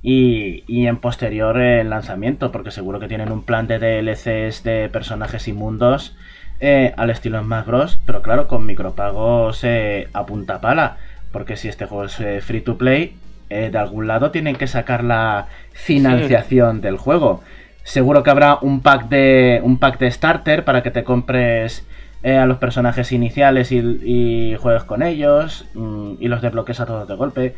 y, en posterior el lanzamiento, porque seguro que tienen un plan de DLCs de personajes inmundos eh, al estilo Smash Bros. Pero claro, con micropagos eh, a punta pala, porque si este juego es eh, free to play, eh, de algún lado tienen que sacar la financiación del juego. Seguro que habrá un pack de un pack de starter para que te compres eh, a los personajes iniciales y, y juegues con ellos mm, y los desbloques a todos de golpe.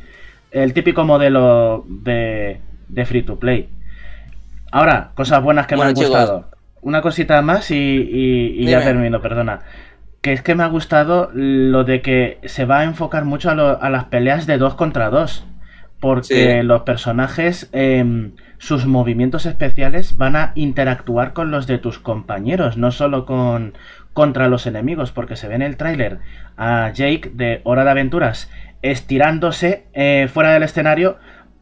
El típico modelo de, de free to play. Ahora, cosas buenas que Bueno, me han chicos. gustado. Una cosita más y, y- y ya termino, perdona. Que es que me ha gustado lo de que se va a enfocar mucho a, lo- a las peleas de dos contra dos. Porque Sí. los personajes, em, sus movimientos especiales van a interactuar con los de tus compañeros, no solo con contra los enemigos, porque se ve en el tráiler a Jake de Hora de Aventuras estirándose eh, fuera del escenario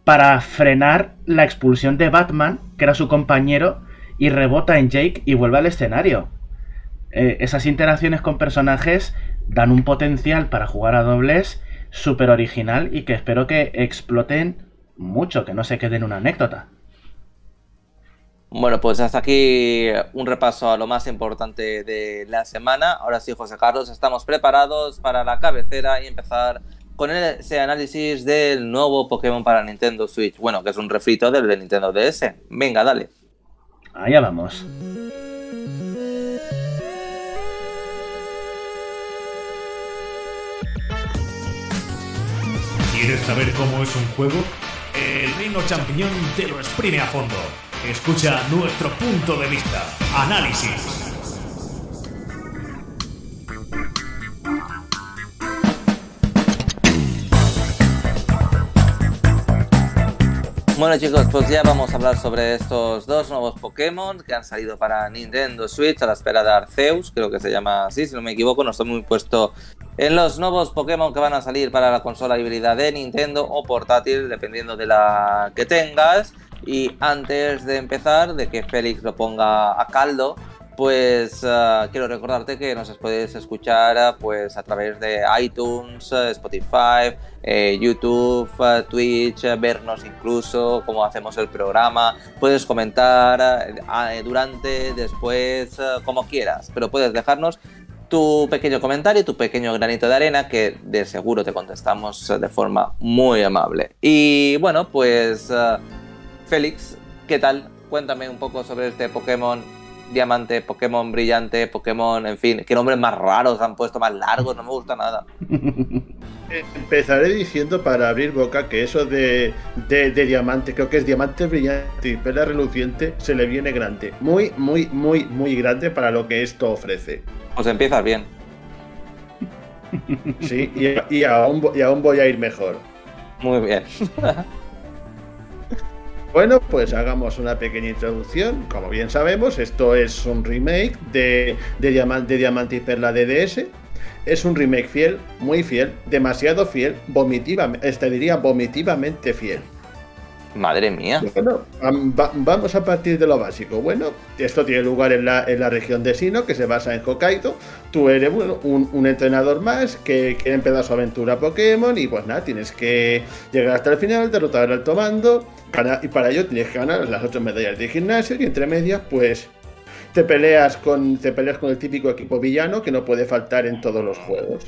para frenar la expulsión de Batman, que era su compañero, y rebota en Jake y vuelve al escenario. Eh, esas interacciones con personajes dan un potencial para jugar a dobles súper original y que espero que exploten mucho, que no se quede en una anécdota. Bueno, pues hasta aquí un repaso a lo más importante de la semana. Ahora sí, José Carlos, estamos preparados para la cabecera y empezar con ese análisis del nuevo Pokémon para Nintendo Switch. Bueno, que es un refrito del de Nintendo DS. Venga, dale. Allá vamos. ¿Quieres saber cómo es un juego? El Reino Champiñón te lo exprime a fondo. Escucha nuestro punto de vista. Análisis. Bueno chicos, pues ya vamos a hablar sobre estos dos nuevos Pokémon que han salido para Nintendo Switch a la espera de Arceus, creo que se llama así, si no me equivoco, no estoy muy puesto en los nuevos Pokémon que van a salir para la consola híbrida de Nintendo o portátil, dependiendo de la que tengas. Y antes de empezar, de que Félix lo ponga a caldo, pues uh, quiero recordarte que nos puedes escuchar uh, pues a través de iTunes, uh, Spotify, eh, YouTube, Twitch, vernos incluso cómo hacemos el programa. Puedes comentar durante, después, como quieras, pero puedes dejarnos tu pequeño comentario, tu pequeño granito de arena, que de seguro te contestamos de forma muy amable. Y bueno, pues Félix, ¿qué tal? Cuéntame un poco sobre este Pokémon diamante, Pokémon brillante, Pokémon, en fin, qué nombres más raros han puesto, más largos, no me gusta nada. Empezaré diciendo para abrir boca que eso de, de, diamante, creo que es diamante brillante y perla reluciente, se le viene grande. Muy, muy, muy, muy grande para lo que esto ofrece. Pues empiezas bien. Sí, y, y, aún, y aún voy a ir mejor. Muy bien. Bueno, pues hagamos una pequeña introducción. Como bien sabemos, esto es un remake de, de, Diamante, y Perla DDS. Es un remake fiel, muy fiel, demasiado fiel, vomitivamente, este diría vomitivamente fiel. Madre mía. Vamos a partir de lo básico. Bueno, esto tiene lugar en la, en la región de Sino, que se basa en Hokkaido. Tú eres bueno, un, entrenador más que quiere empezar su aventura Pokémon y pues nada, tienes que llegar hasta el final, derrotar al alto mando y para ello tienes que ganar las 8 medallas de gimnasio y entre medias pues te peleas con, te peleas con el típico equipo villano que no puede faltar en todos los juegos.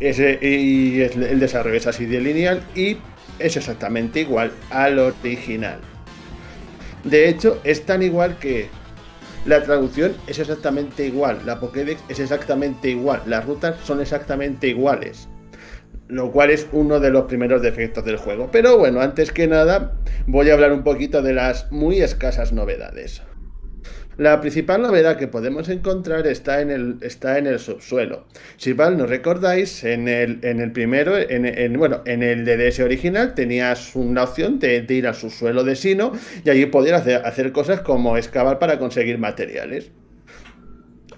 Y el desarrollo es así de lineal y es exactamente igual al original. De hecho, es tan igual que la traducción es exactamente igual, la Pokédex es exactamente igual, las rutas son exactamente iguales. Lo cual es uno de los primeros defectos del juego. Pero bueno, antes que nada, voy a hablar un poquito de las muy escasas novedades. La principal novedad que podemos encontrar está en el, está en el subsuelo. Si mal no recordáis, en el, en el primero, en, bueno, en el DDS original tenías una opción de, ir al subsuelo de Sino y allí podías hacer, cosas como excavar para conseguir materiales.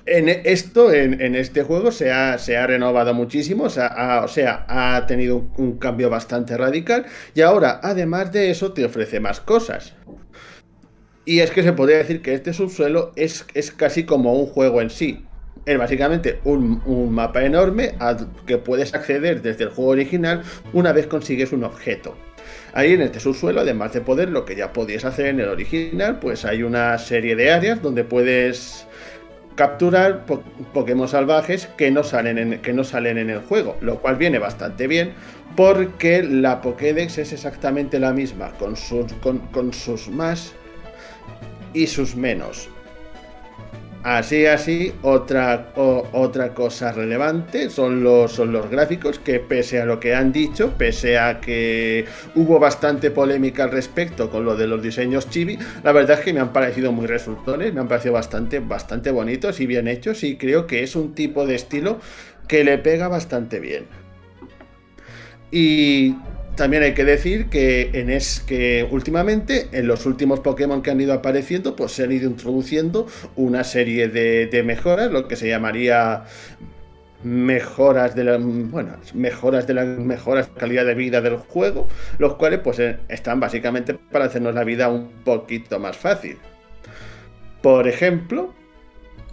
En esto, en, este juego, se ha, se ha renovado muchísimo, o sea, ha tenido un cambio bastante radical y ahora, además de eso, te ofrece más cosas. Y es que se podría decir que este subsuelo es, es casi como un juego en sí. Es básicamente un, mapa enorme al que puedes acceder desde el juego original una vez consigues un objeto. Ahí en este subsuelo, además de poder, lo que ya podías hacer en el original, pues hay una serie de áreas donde puedes capturar Pokémon salvajes que no, salen en, que no salen en el juego, lo cual viene bastante bien porque la Pokédex es exactamente la misma, con sus, con sus más y sus menos. Así, así, otra, otra cosa relevante son los, son los gráficos que pese a lo que han dicho, pese a que hubo bastante polémica al respecto con lo de los diseños chibi, la verdad es que me han parecido muy resultones, me han parecido bastante, bastante bonitos y bien hechos y creo que es un tipo de estilo que le pega bastante bien. Y también hay que decir que en es que últimamente en los últimos Pokémon que han ido apareciendo pues se han ido introduciendo una serie de, mejoras lo que se llamaría mejoras de la bueno mejoras de la mejoras calidad de vida del juego los cuales pues eh, están básicamente para hacernos la vida un poquito más fácil. Por ejemplo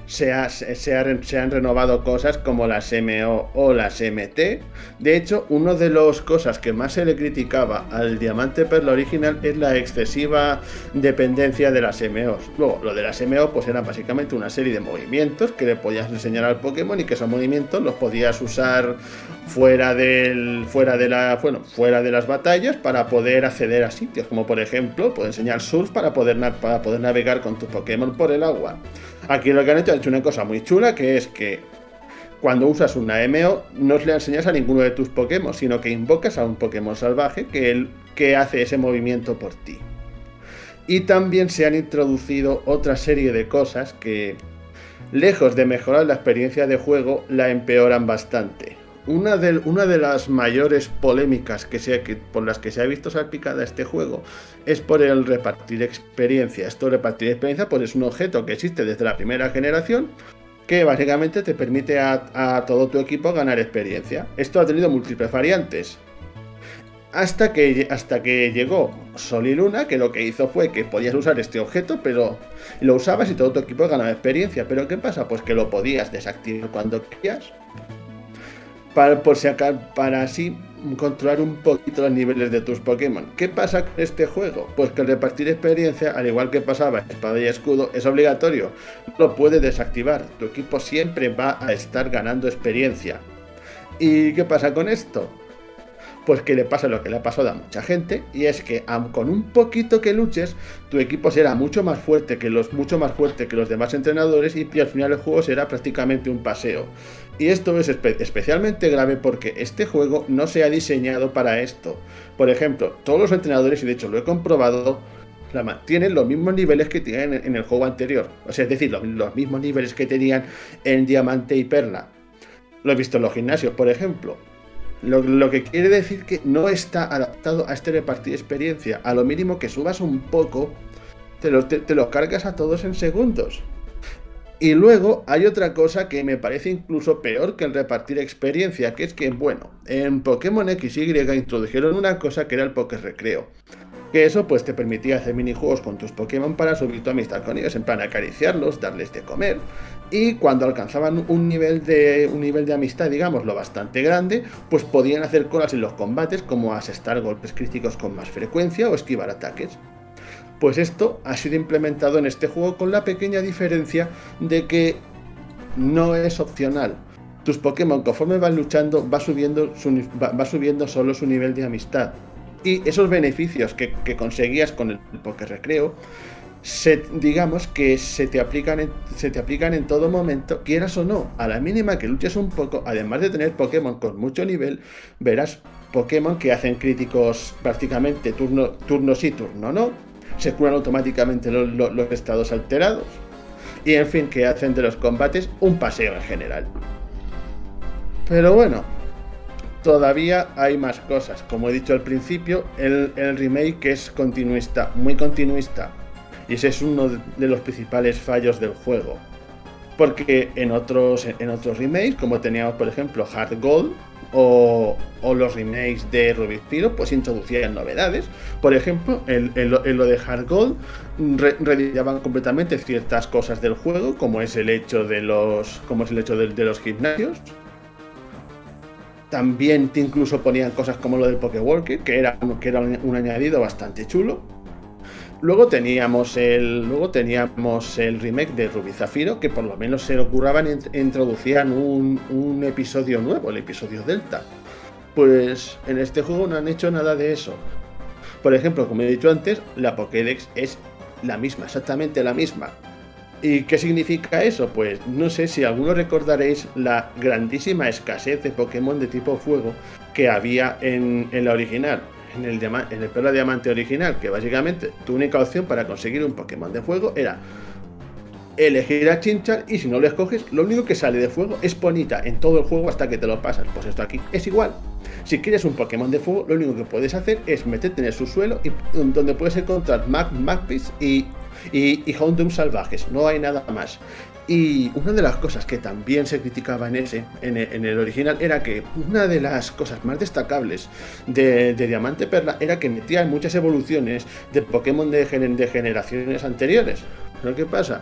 se, han renovado cosas como las MO o las MT. De hecho, una de las cosas que más se le criticaba al Diamante Perla original es la excesiva dependencia de las MOs. Luego, lo de las MO pues era básicamente una serie de movimientos que le podías enseñar al Pokémon y que esos movimientos los podías usar fuera del fuera de bueno, fuera de las batallas para poder acceder a sitios, como por ejemplo, puedes enseñar surf para poder para poder navegar con tus Pokémon por el agua. Aquí lo que han hecho, han hecho una cosa muy chula, que es que cuando usas una MO, no le enseñas a ninguno de tus Pokémon, sino que invocas a un Pokémon salvaje que, que hace ese movimiento por ti. Y también se han introducido otra serie de cosas que, lejos de mejorar la experiencia de juego, la empeoran bastante. Una de, las mayores polémicas que por las que se ha visto salpicada este juego es por el repartir experiencia. Esto repartir experiencia pues es un objeto que existe desde la primera generación que básicamente te permite a, a todo tu equipo ganar experiencia. Esto ha tenido múltiples variantes. Hasta que, hasta que llegó Sol y Luna, que lo que hizo fue que podías usar este objeto, pero lo usabas y todo tu equipo ganaba experiencia. Pero ¿qué pasa? Pues que lo podías desactivar cuando querías. Para, por si para así controlar un poquito los niveles de tus Pokémon. ¿Qué pasa con este juego? Pues que el repartir experiencia, al igual que pasaba Espada y Escudo, es obligatorio. No lo puedes desactivar. Tu equipo siempre va a estar ganando experiencia. ¿Y qué pasa con esto? pues que le pasa lo que le ha pasado a mucha gente y es que con un poquito que luches tu equipo será mucho más fuerte que los mucho más fuerte que los demás entrenadores y, al final el juego será prácticamente un paseo y esto es especialmente grave porque este juego no se ha diseñado para esto por ejemplo todos los entrenadores y de hecho lo he comprobado tienen los mismos niveles que tienen en el juego anterior o sea es decir los, los mismos niveles que tenían en diamante y perla lo he visto en los gimnasios por ejemplo lo, que quiere decir que no está adaptado a este repartir experiencia. A lo mínimo que subas un poco, te lo, te, cargas a todos en segundos. Y luego hay otra cosa que me parece incluso peor que el repartir experiencia, que es que, bueno, en Pokémon XY introdujeron una cosa que era el Poké Recreo. Que eso pues te permitía hacer minijuegos con tus Pokémon para subir tu amistad con ellos, en plan acariciarlos, darles de comer, y cuando alcanzaban un nivel de un nivel de amistad, digamos, lo bastante grande, pues podían hacer cosas en los combates como asestar golpes críticos con más frecuencia o esquivar ataques. Pues esto ha sido implementado en este juego con la pequeña diferencia de que no es opcional. Tus Pokémon conforme van luchando va subiendo, va, subiendo solo su nivel de amistad. Y esos beneficios que, conseguías con el Poké Recreo digamos que se te, aplican en, se te aplican en todo momento, quieras o no. A la mínima que luches un poco, además de tener Pokémon con mucho nivel, verás Pokémon que hacen críticos prácticamente turno, turno sí, turno no. Se curan automáticamente los, los estados alterados. Y en fin, que hacen de los combates un paseo en general. Pero bueno, todavía hay más cosas. Como he dicho al principio, el, el remake es continuista, muy continuista y ese es uno de los principales fallos del juego. Porque en otros, en otros remakes, como teníamos por ejemplo Hard Gold o, los remakes de Ruby Spiro, pues introducían novedades. Por ejemplo, en, lo, de Hard Gold re, completamente ciertas cosas del juego, como es el hecho de los, como es el hecho de, los gimnasios. También te incluso ponían cosas como lo del Pokewalker, que era, que era un añadido bastante chulo. Luego teníamos el, luego teníamos el remake de Ruby Zafiro, que por lo menos se le ocurraban introducían un, un episodio nuevo, el episodio Delta. Pues en este juego no han hecho nada de eso. Por ejemplo, como he dicho antes, la Pokédex es la misma, exactamente la misma. ¿Y qué significa eso? Pues no sé si algunos recordaréis la grandísima escasez de Pokémon de tipo fuego que había en, en la original en el, en el Perla Diamante original, que básicamente tu única opción para conseguir un Pokémon de fuego era elegir a Chinchar y si no lo escoges, lo único que sale de fuego es Ponita en todo el juego hasta que te lo pasas. Pues esto aquí es igual. Si quieres un Pokémon de fuego, lo único que puedes hacer es meterte en el subsuelo y donde puedes encontrar Mag Magpies y, y, y Houndoom salvajes. No hay nada más. Y una de las cosas que también se criticaba en ese, en el, original, era que una de las cosas más destacables de, Diamante Perla era que metía muchas evoluciones de Pokémon de, de generaciones anteriores. ¿Pero qué pasa?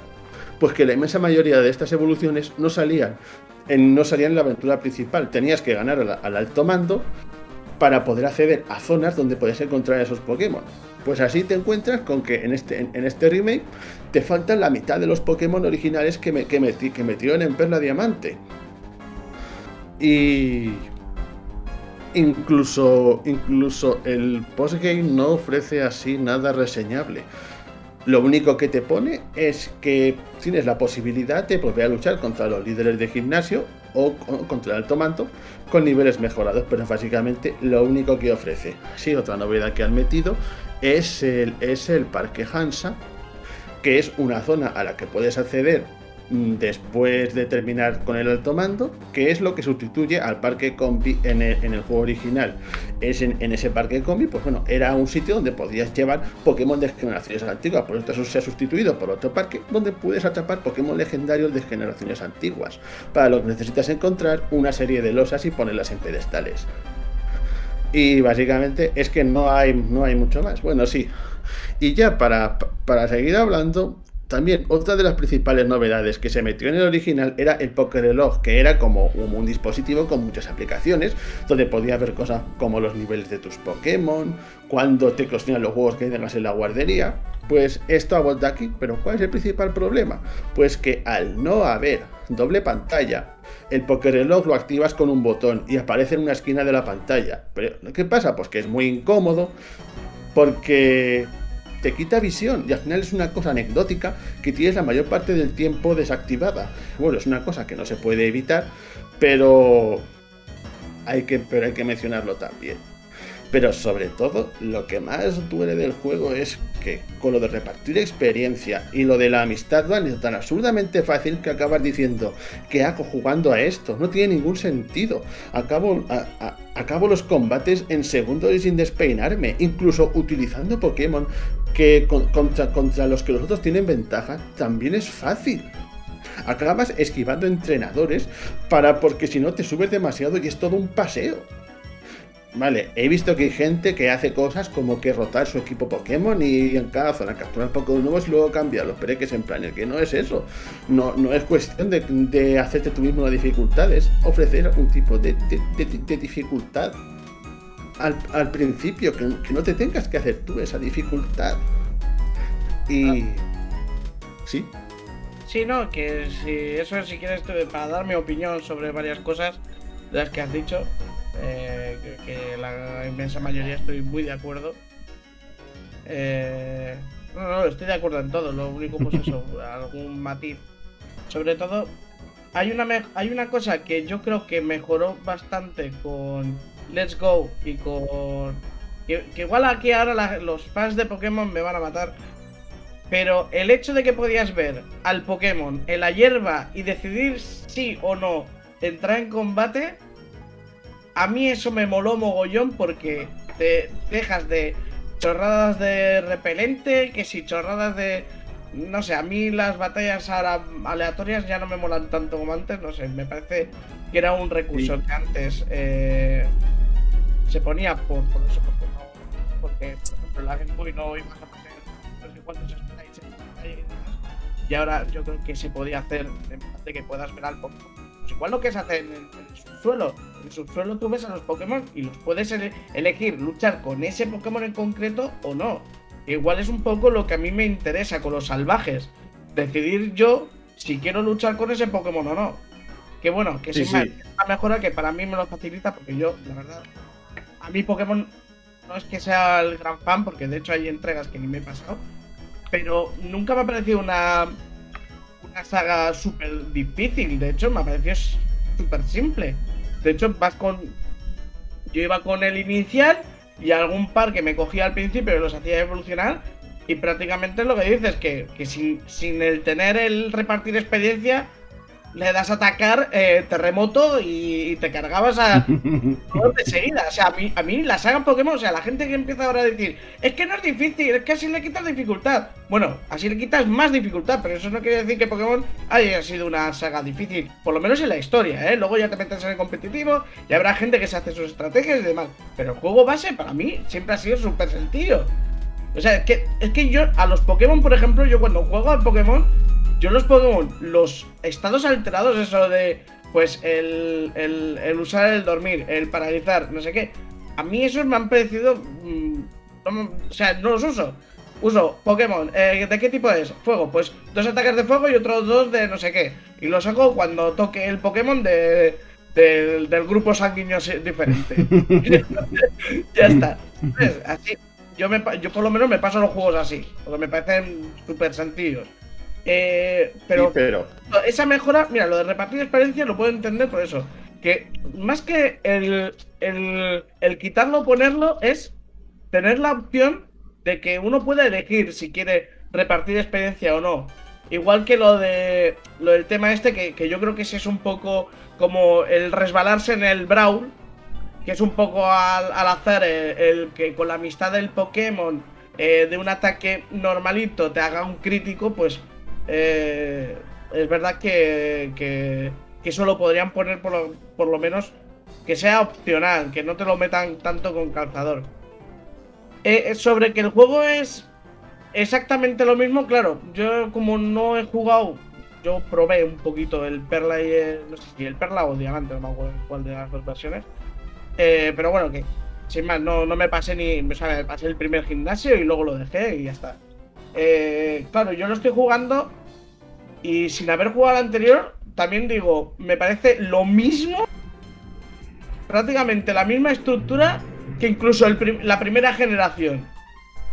Pues que la inmensa mayoría de estas evoluciones no salían, en, no salían en la aventura principal. Tenías que ganar al alto mando para poder acceder a zonas donde podías encontrar esos Pokémon. Pues así te encuentras con que en este, este remake te faltan la mitad de los Pokémon originales que, que, metieron en Perla Diamante. Y incluso, incluso el postgame no ofrece así nada reseñable. Lo único que te pone es que tienes la posibilidad de volver a luchar contra los líderes de gimnasio o, contra el alto manto con niveles mejorados, pero básicamente lo único que ofrece. Sí, otra novedad que han metido es el, es el Parque Hansa, que es una zona a la que puedes acceder mm, después de terminar con el alto mando, que es lo que sustituye al parque combi en el, juego original. Es en, ese parque combi, pues bueno, era un sitio donde podías llevar Pokémon de generaciones antiguas, por eso se ha sustituido por otro parque donde puedes atrapar Pokémon legendarios de generaciones antiguas, para lo que necesitas encontrar una serie de losas y ponerlas en pedestales. Y básicamente es que no hay, no hay mucho más. Bueno, sí, y ya para, para seguir hablando, también otra de las principales novedades que se metió en el original era el Poker Reloj, que era como un, dispositivo con muchas aplicaciones, donde podía ver cosas como los niveles de tus Pokémon, cuando te eclosionan los juegos que tengas en la guardería. Pues esto ha vuelto aquí, pero ¿cuál es el principal problema? Pues que al no haber doble pantalla, el Poker Reloj lo activas con un botón y aparece en una esquina de la pantalla. Pero ¿qué pasa? Pues que es muy incómodo porque te quita visión y al final es una cosa anecdótica que tienes la mayor parte del tiempo desactivada. Bueno, es una cosa que no se puede evitar, pero hay que, pero hay que mencionarlo también. Pero sobre todo, lo que más duele del juego es que con lo de repartir experiencia y lo de la amistad van tan absurdamente fácil que acabas diciendo, ¿qué hago jugando a esto? No tiene ningún sentido. Acabo, acabo los combates en segundos y sin despeinarme, incluso utilizando Pokémon que contra, contra los que los otros tienen ventaja, también es fácil acabas esquivando entrenadores para porque si no te subes demasiado y es todo un paseo. Vale, he visto que hay gente que hace cosas como que rotar su equipo Pokémon y en cada zona capturar Pokémon nuevos y luego cambiarlos, pero es que es en plan, que no es eso. No, no es cuestión de, hacerte tú mismo la dificultad, es ofrecer un tipo de, dificultad al, principio, que, no te tengas que hacer tú esa dificultad. Y. ¿Sí? Sí, no, que si eso si quieres para dar mi opinión sobre varias cosas de las que has dicho, eh, que, la inmensa mayoría estoy muy de acuerdo. Eh, no, no, estoy de acuerdo en todo, lo único pues eso, algún matiz. Sobre todo, hay una, hay una cosa que yo creo que mejoró bastante con Let's Go y con... Que, igual aquí ahora los fans de Pokémon me van a matar. Pero el hecho de que podías ver al Pokémon en la hierba y decidir si o no entrar en combate, a mí eso me moló mogollón porque te dejas de chorradas de repelente, que si chorradas de... No sé, a mí las batallas ahora aleatorias ya no me molan tanto como antes, no sé, me parece que era un recurso que antes eh, se ponía por, por eso, porque, no, porque por ejemplo la Game Boy no ibas a poner no sé cuántos sprites y ahora yo creo que se podía hacer de que puedas ver al Pokémon. Pues igual lo que se hace en el subsuelo en subsuelo tú ves a los Pokémon y los puedes elegir luchar con ese Pokémon en concreto o no. Igual es un poco lo que a mí me interesa con los salvajes. Decidir yo si quiero luchar con ese Pokémon o no. Que bueno, que es una mejora que para mí me lo facilita porque yo, la verdad, a mí Pokémon no es que sea el gran fan, porque de hecho hay entregas que ni me he pasado, pero nunca me ha parecido una, una saga súper difícil. De hecho, me ha parecido súper simple. De hecho, vas con. Yo iba con el inicial y algún par que me cogía al principio y los hacía evolucionar. Y prácticamente lo que dices, que, que sin, sin el tener el repartir experiencia, le das a atacar eh, terremoto y, te cargabas a de seguida. O sea, a mí, a mí la saga Pokémon, o sea, la gente que empieza ahora a decir, es que no es difícil, es que así le quitas dificultad. Bueno, así le quitas más dificultad, pero eso no quiere decir que Pokémon haya sido una saga difícil, por lo menos en la historia, ¿eh? Luego ya te metes en el competitivo y habrá gente que se hace sus estrategias y demás. Pero el juego base para mí siempre ha sido súper sencillo. O sea, es que, es que yo a los Pokémon, por ejemplo, yo cuando juego al Pokémon, yo los Pokémon, los estados alterados, eso de, pues, el, el, usar el dormir, el paralizar, no sé qué, a mí esos me han parecido... Mm, o sea, no los uso. Uso Pokémon. Eh, ¿De qué tipo es? Fuego. Pues dos ataques de fuego y otros dos de no sé qué. Y los hago cuando toque el Pokémon de, del grupo sanguíneo diferente. ya está. Así, yo, me, yo por lo menos me paso los juegos así. Porque me parecen súper sencillos. Eh, pero, Sí, pero. esa mejora, mira, lo de repartir experiencia lo puedo entender por eso. Que más que el, el, el quitarlo o ponerlo es tener la opción de que uno pueda elegir si quiere repartir experiencia o no. Igual que lo de lo del tema este, que, que yo creo que ese es un poco como el resbalarse en el Brawl, que es un poco al, al azar el, el que con la amistad del Pokémon eh, de un ataque normalito te haga un crítico, pues eh, es verdad que, que, eso lo podrían poner por lo, por lo menos que sea opcional, que no te lo metan tanto con calzador. Eh, sobre que el juego es exactamente lo mismo, claro, yo como no he jugado, yo probé un poquito el Perla y el, no sé si el Perla o Diamante, no me acuerdo cuál de las dos versiones. Eh, pero bueno, que sin más, no, no me pasé ni, o sea, pasé el primer gimnasio y luego lo dejé y ya está. Eh, claro, yo lo estoy jugando y sin haber jugado al anterior, también digo, me parece lo mismo, prácticamente la misma estructura que incluso la primera generación.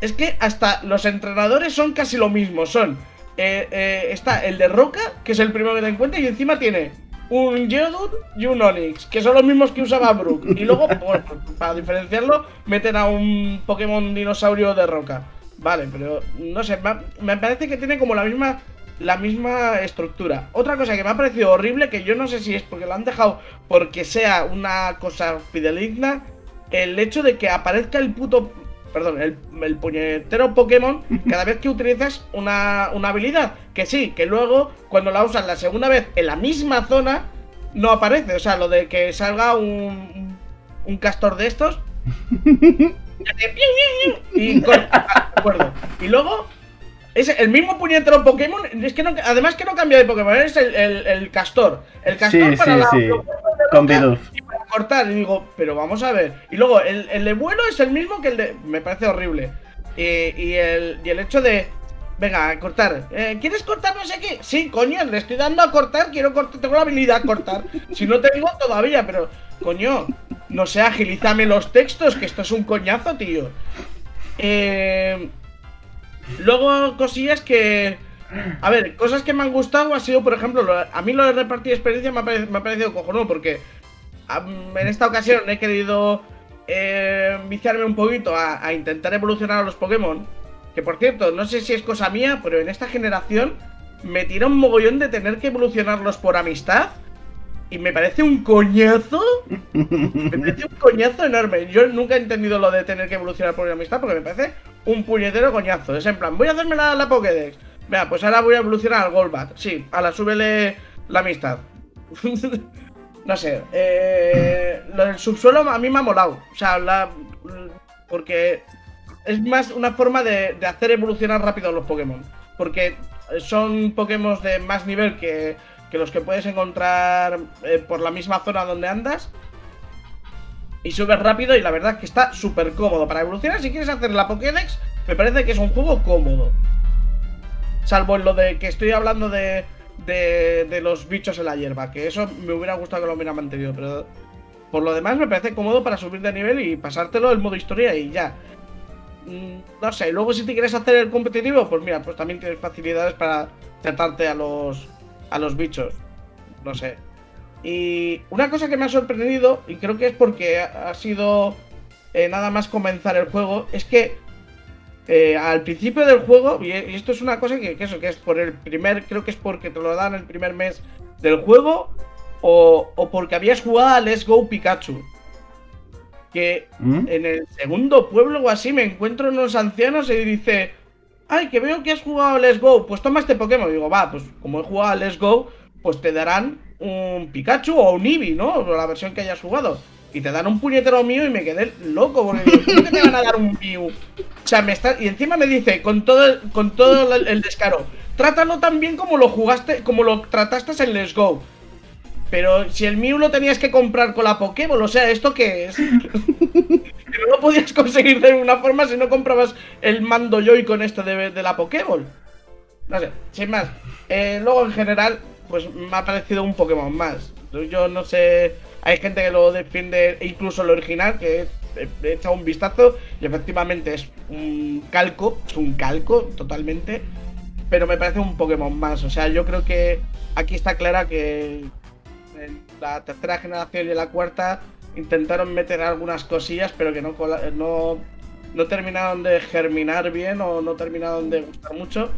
Es que hasta los entrenadores son casi lo mismo, son... eh, eh, está el de Roca, que es el primero que te encuentras, y encima tiene un Geodude y un Onix, que son los mismos que usaba Brook. Y luego, para diferenciarlo, meten a un Pokémon dinosaurio de Roca. Vale, pero no sé, me parece que tiene como la misma la misma estructura. Otra cosa que me ha parecido horrible, que yo no sé si es porque lo han dejado porque sea una cosa fideligna, el hecho de que aparezca el puto. Perdón, el, el puñetero Pokémon cada vez que utilizas una, una habilidad. Que sí, que luego, cuando la usas la segunda vez en la misma zona, no aparece. O sea, lo de que salga un, un castor de estos. y con- ah, de acuerdo. Y luego, es el mismo puñetero Pokémon. Es que no, además que no cambia de Pokémon, es el, el- el castor. El castor Sí, para sí, la sí. Con y para cortar. Y digo, pero vamos a ver. Y luego, el, el de vuelo es el mismo que el de. Me parece horrible. Y, y el, y el hecho de. Venga, cortar. Eh, ¿Quieres cortar no sé qué? Sí, coño, le estoy dando a cortar. Quiero cortar. Tengo la habilidad a cortar. Si no tengo todavía, pero. Coño, no sé, agilízame los textos, que esto es un coñazo, tío. Eh, luego, cosillas que. A ver, cosas que me han gustado ha sido, por ejemplo, lo- a mí lo de repartir experiencia me ha, parec- me ha parecido porque en esta ocasión he querido eh, viciarme un poquito a, a intentar evolucionar a los Pokémon. Que por cierto, no sé si es cosa mía, pero en esta generación me tira un mogollón de tener que evolucionarlos por amistad. Y me parece un coñazo. Me parece un coñazo enorme. Yo nunca he entendido lo de tener que evolucionar por amistad porque me parece un puñetero coñazo. Es en plan, voy a hacerme la, la Pokédex. Vea, pues ahora voy a evolucionar al Golbat. Sí, a la súbele la amistad. no sé. Eh, lo del subsuelo a mí me ha molado. O sea, porque es más una forma de, de hacer evolucionar rápido los Pokémon. Porque son Pokémon de más nivel que, que los que puedes encontrar eh, por la misma zona donde andas. Y subes rápido y la verdad que está súper cómodo. Para evolucionar, si quieres hacer la Pokédex, me parece que es un juego cómodo. Salvo en lo de que estoy hablando de, de, de los bichos en la hierba. Que eso me hubiera gustado que lo hubiera mantenido. Pero por lo demás me parece cómodo para subir de nivel y pasártelo el modo historia y ya. Mm, No sé, luego si te quieres hacer el competitivo, pues mira, pues también tienes facilidades para tratarte a los, a los bichos. No sé. Y una cosa que me ha sorprendido, y creo que es porque ha sido eh, nada más comenzar el juego, es que eh, al principio del juego, y y esto es una cosa que, que eso, que es por el primer, creo que es porque te lo dan el primer mes del juego, o, o porque habías jugado a Let's Go Pikachu. Que ¿Mm? en el segundo pueblo o así me encuentro unos ancianos y dice, ay, que veo que has jugado Let's Go, pues toma este Pokémon. Digo, va, pues como he jugado a Let's Go, pues te darán un Pikachu o un Eevee, ¿no? O la versión que hayas jugado. Y te dan un puñetero mío y me quedé loco, porque digo, ¿cómo te van a dar un Mew? O sea, me está... Y encima me dice, con todo, con todo el el descaro, trátalo tan bien como lo jugaste, como lo trataste en Let's Go. Pero si el Mew lo tenías que comprar con la Pokéball, o sea, ¿esto qué es? que no podías conseguir de ninguna forma si no comprabas el mando Joy-Con este de, de la Pokéball. No sé, sin más. Eh, luego, en general, pues me ha parecido un Pokémon más. Yo no sé, hay gente que lo defiende, incluso el original, que he echado un vistazo y efectivamente es un calco, es un calco totalmente. pero me parece un Pokémon más. O sea, yo creo que aquí está clara que en la tercera generación y en la cuarta intentaron meter algunas cosillas, pero que no, no, no terminaron de germinar bien o no terminaron de gustar mucho.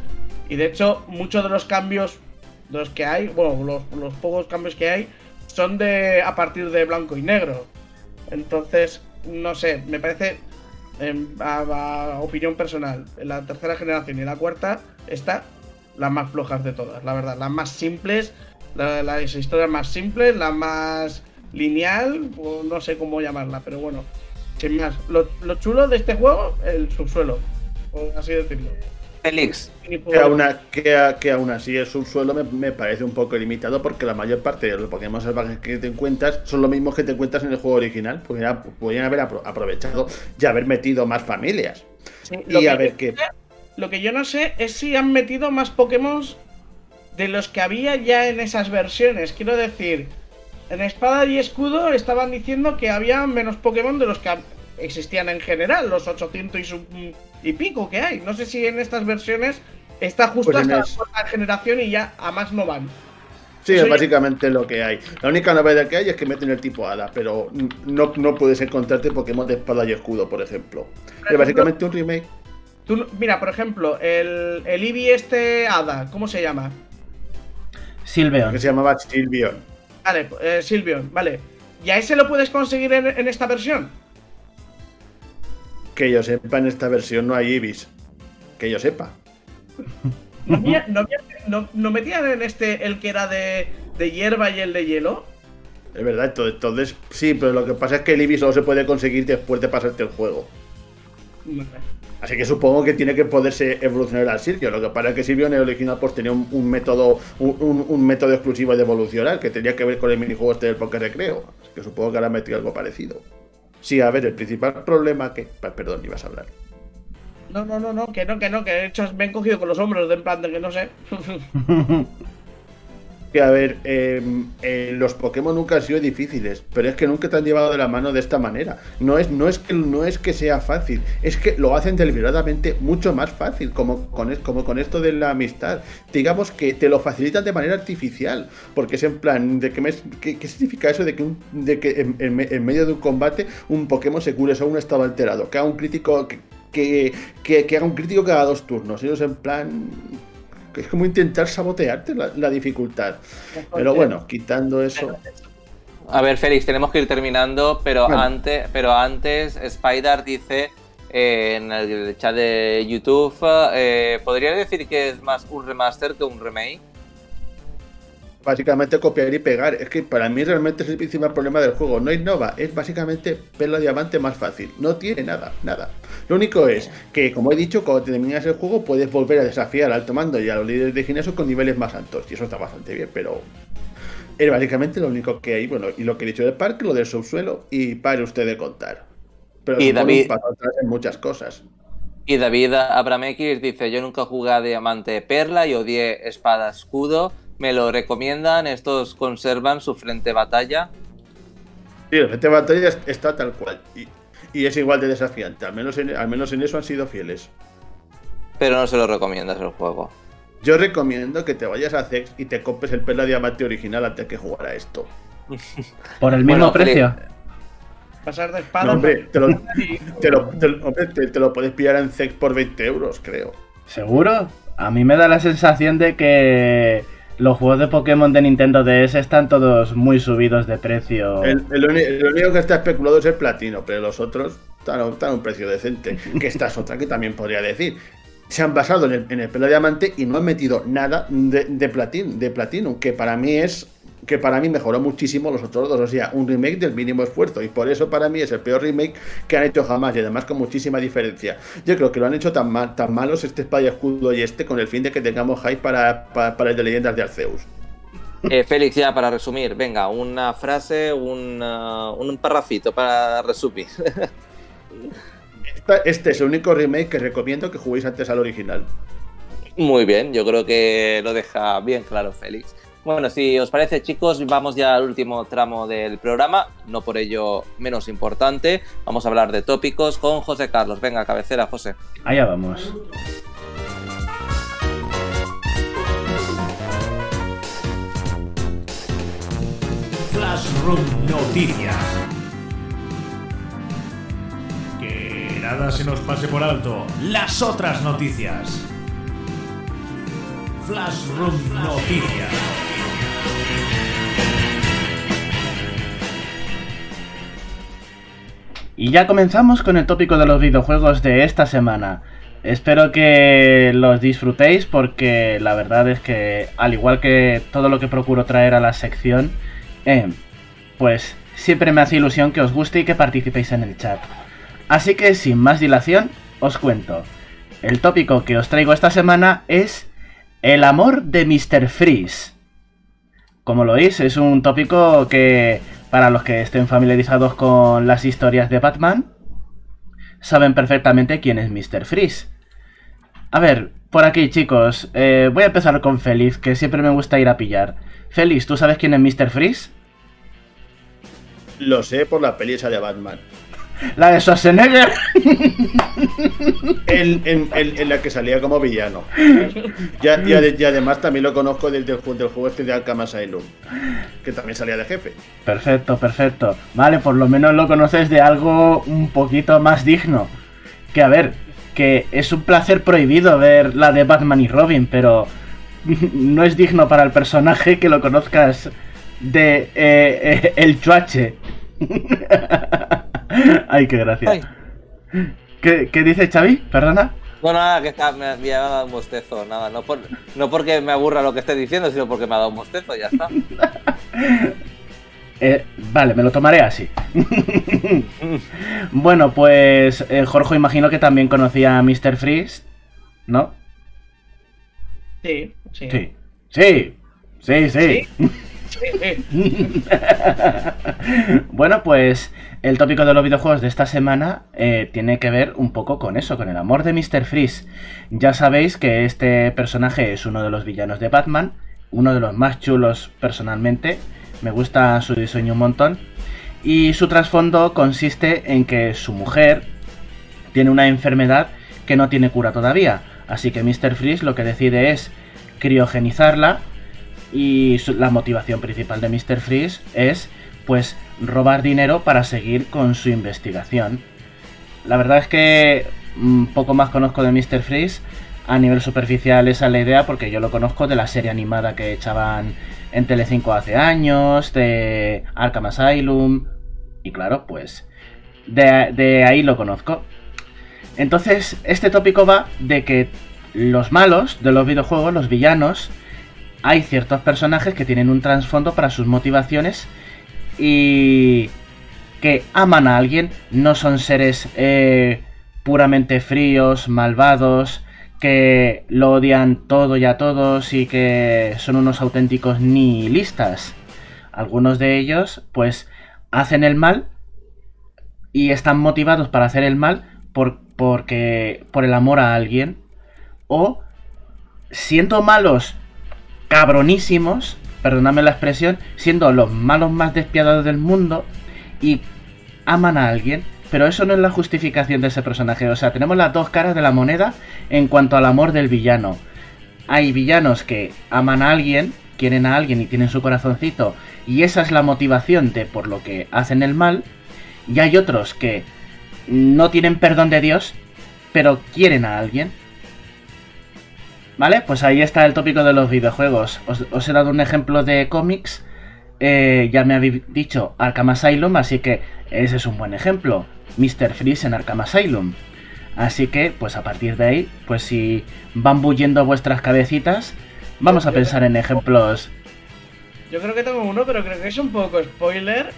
Y de hecho, muchos de los cambios de los que hay, bueno, los, los pocos cambios que hay, son de a partir de blanco y negro. Entonces, no sé, me parece, a, opinión personal, la tercera generación y la cuarta, está las más flojas de todas, la verdad, las más simples, las historias más simples, la más lineal, o no sé cómo llamarla, pero bueno, sin más. Lo, lo chulo de este juego, el subsuelo, por así decirlo. Félix. Que aún, que, que aún así el subsuelo me, parece un poco limitado porque la mayor parte de los Pokémon salvajes que te encuentras son los mismos que te encuentras en el juego original. Podrían, haber aprovechado y haber metido más familias. y a ver qué. Lo que yo no sé es si han metido más Pokémon de los que había ya en esas versiones. Quiero decir, en Espada y Escudo estaban diciendo que había menos Pokémon de los que existían en general, los 800 y, pico que hay. No sé si en estas versiones está justo pues hasta la generación y ya a más no van. Sí, es básicamente lo que hay. La única novedad que hay es que meten el tipo Hada, pero no, no puedes encontrarte Pokémon de espada y escudo, por ejemplo. es básicamente un remake. mira, por ejemplo, el, el Eevee este Hada, ¿cómo se llama? Silveon. Que se llamaba Silveon. Vale, eh, Silveon, vale. ¿Y a ese lo puedes conseguir en esta versión? Que yo sepa, en esta versión no hay Ibis. Que yo sepa. ¿No, metían en este el que era de, hierba y el de hielo? Es verdad, entonces sí, pero lo que pasa es que el Ibis solo se puede conseguir después de pasarte el juego. Así que supongo que tiene que poderse evolucionar al Silvio. Lo que pasa es que Silvio en el original pues tenía un, método un, método exclusivo de evolucionar que tenía que ver con el minijuego este del Poker Recreo. Así que supongo que ahora metido algo parecido. Sí, a ver, el principal problema que. Perdón, ibas a hablar. No, no, no, no, que no, que no, que de hecho me han cogido con los hombros de en plan de que no sé. que a ver, em, eh, los Pokémon nunca han sido difíciles, pero es que nunca te han llevado de la mano de esta manera. No es, no es, que, no es que sea fácil, es que lo hacen deliberadamente mucho más fácil, como con, esto de la amistad. Digamos que te lo facilitan de manera artificial, porque es en plan, ¿de qué, qué, significa eso de que, que en, medio de un combate un Pokémon se cure a un estado alterado? Que haga un crítico... Que, que, haga un crítico cada dos turnos. Ellos en plan es como intentar sabotearte la, dificultad. Pero bueno, quitando eso. A ver, Félix, tenemos que ir terminando, pero antes, pero antes, Spider dice eh, en el chat de YouTube, eh, ¿podría decir que es más un remaster que un remake? Básicamente copiar y pegar. Es que para mí realmente es el principal problema del juego. No innova, es básicamente ver la diamante más fácil. No tiene nada, nada. Lo único es que, como he dicho, cuando terminas el juego puedes volver a desafiar al alto mando y a los líderes de gimnasio con niveles más altos. Y eso está bastante bien, pero es básicamente lo único que hay. Bueno, y lo que he dicho del parque, lo del subsuelo, y pare usted de contar. Pero y David... en muchas cosas. Y David Abramekis dice, yo nunca jugué a Diamante Perla y odié Espada Escudo me lo recomiendan, estos conservan su frente batalla. Sí, el frente batalla está tal cual y, es igual de desafiante, al menos, en, al menos en eso han sido fieles. Pero no se lo recomiendas el juego. Yo recomiendo que te vayas a Zex y te compres el Perla Diamante original antes que jugar a esto. ¿Por el mismo precio? Pasar de espada. hombre, te lo, puedes pillar en Zex por 20 euros, creo. ¿Seguro? A mí me da la sensación de que los juegos de Pokémon de Nintendo DS están todos muy subidos de precio. El, único que está especulado es el platino, pero los otros están, a un precio decente. Que esta es otra que también podría decir. Se han basado en el, pelo diamante y no han metido nada de, de, de platino, que para mí es que para mí mejoró muchísimo los otros dos, o sea, un remake del mínimo esfuerzo, y por eso para mí es el peor remake que han hecho jamás, y además con muchísima diferencia. Yo creo que lo han hecho tan, mal, tan malos este Espada Escudo y este con el fin de que tengamos hype para, para, el de Leyendas de Arceus. Eh, Félix, ya para resumir, venga, una frase, un, un parrafito para resumir. este es el único remake que recomiendo que juguéis antes al original. Muy bien, yo creo que lo deja bien claro Félix. Bueno, si os parece chicos, vamos ya al último tramo del programa, no por ello menos importante. Vamos a hablar de tópicos con José Carlos. Venga, cabecera, José. Allá vamos. Flashroom Noticias. Nada se nos pase por alto. Las otras noticias. Flash Room Noticias. Y ya comenzamos con el tópico de los videojuegos de esta semana. Espero que los disfrutéis porque la verdad es que al igual que todo lo que procuro traer a la sección, eh, pues siempre me hace ilusión que os guste y que participéis en el chat. Así que sin más dilación, os cuento. El tópico que os traigo esta semana es el amor de Mr. Freeze. Como lo veis, es un tópico que para los que estén familiarizados con las historias de Batman, saben perfectamente quién es Mr. Freeze. A ver, por aquí chicos, eh, voy a empezar con Félix, que siempre me gusta ir a pillar. Félix, ¿tú sabes quién es Mr. Freeze? Lo sé por la peli de Batman. La de Schwarzenegger. En, en- en- en la que salía como villano. Ya- y, ade- y además también lo conozco del, del, ju- del juego este de Arkham Asylum. Que también salía de jefe. Perfecto, perfecto. Vale, por lo menos lo conoces de algo un poquito más digno. Que a ver, que es un placer prohibido ver la de Batman y Robin, pero no es digno para el personaje que lo conozcas de eh, eh, el chuache. Ay, qué gracia. Ay. ¿Qué, qué dice Xavi? Perdona. No, nada, que está, me, me ha dado un bostezo, nada, no, por- no porque me aburra lo que esté diciendo, sino porque me ha dado un bostezo, ya está. Eh, vale, me lo tomaré así. bueno, pues eh, Jorge imagino que también conocía a Mr. Freeze, ¿no? Sí, sí. Sí. Sí. Sí, sí. Sí, sí. bueno, pues el tópico de los videojuegos de esta semana eh, tiene que ver un poco con eso, con el amor de Mr. Freeze. Ya sabéis que este personaje es uno de los villanos de Batman, uno de los más chulos personalmente. Me gusta su diseño un montón. Y su trasfondo consiste en que su mujer tiene una enfermedad que no tiene cura todavía. Así que Mr. Freeze lo que decide es criogenizarla y la motivación principal de Mr. Freeze es pues robar dinero para seguir con su investigación. La verdad es que mm, poco más conozco de Mr. Freeze. A nivel superficial esa es la idea porque yo lo conozco de la serie animada que echaban en Telecinco hace años, de Arkham Asylum y claro, pues de, de ahí lo conozco. Entonces, este tópico va de que los malos de los videojuegos, los villanos, hay ciertos personajes que tienen un trasfondo para sus motivaciones y que aman a alguien, no son seres eh, puramente fríos, malvados, que lo odian todo y a todos y que son unos auténticos nihilistas. Algunos de ellos, pues, hacen el mal y están motivados para hacer el mal por, porque, por el amor a alguien o siendo malos cabronísimos, perdonadme la expresión, siendo los malos más despiadados del mundo y aman a alguien, pero eso no es la justificación de ese personaje. O sea, tenemos las dos caras de la moneda en cuanto al amor del villano. Hay villanos que aman a alguien, quieren a alguien y tienen su corazoncito, y esa es la motivación de por lo que hacen el mal. Y hay otros que no tienen perdón de Dios, pero quieren a alguien. ¿Vale? Pues ahí está el tópico de los videojuegos. Os, os he dado un ejemplo de cómics. Eh, ya me habéis dicho Arkham Asylum, así que ese es un buen ejemplo. Mr. Freeze en Arkham Asylum. Así que, pues a partir de ahí, pues si van bullendo vuestras cabecitas, vamos a pensar en ejemplos. Yo creo que tengo uno, pero creo que es un poco spoiler.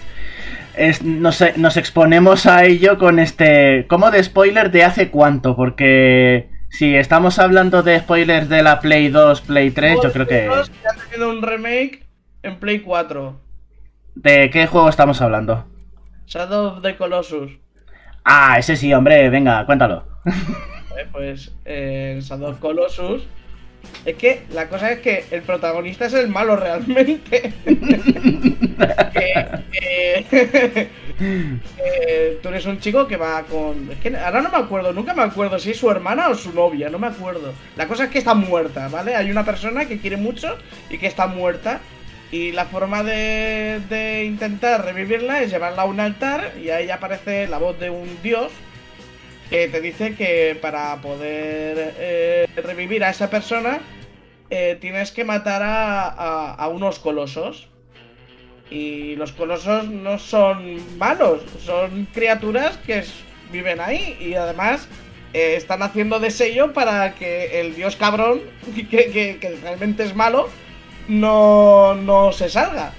Es- nos, nos exponemos a ello con este... ¿Cómo de spoiler de hace cuánto? Porque si estamos hablando de spoilers de la Play 2, Play 3, yo creo que... Han tenido un remake en Play 4. ¿De qué juego estamos hablando? Shadow of the Colossus. Ah, ese sí, hombre, venga, cuéntalo. Eh, pues eh, en Shadow of Colossus. Es que la cosa es que el protagonista es el malo realmente. que, que- que tú eres un chico que va con. Es que ahora no me acuerdo, nunca me acuerdo si es su hermana o su novia, no me acuerdo. La cosa es que está muerta, ¿vale? Hay una persona que quiere mucho y que está muerta. Y la forma de, de intentar revivirla es llevarla a un altar y ahí aparece la voz de un dios que te dice que para poder eh, revivir a esa persona eh, tienes que matar a, a- a unos colosos. Y los colosos no son malos, son criaturas que viven ahí y además eh, están haciendo de sello para que el dios cabrón, que, que- que realmente es malo, no, no se salga.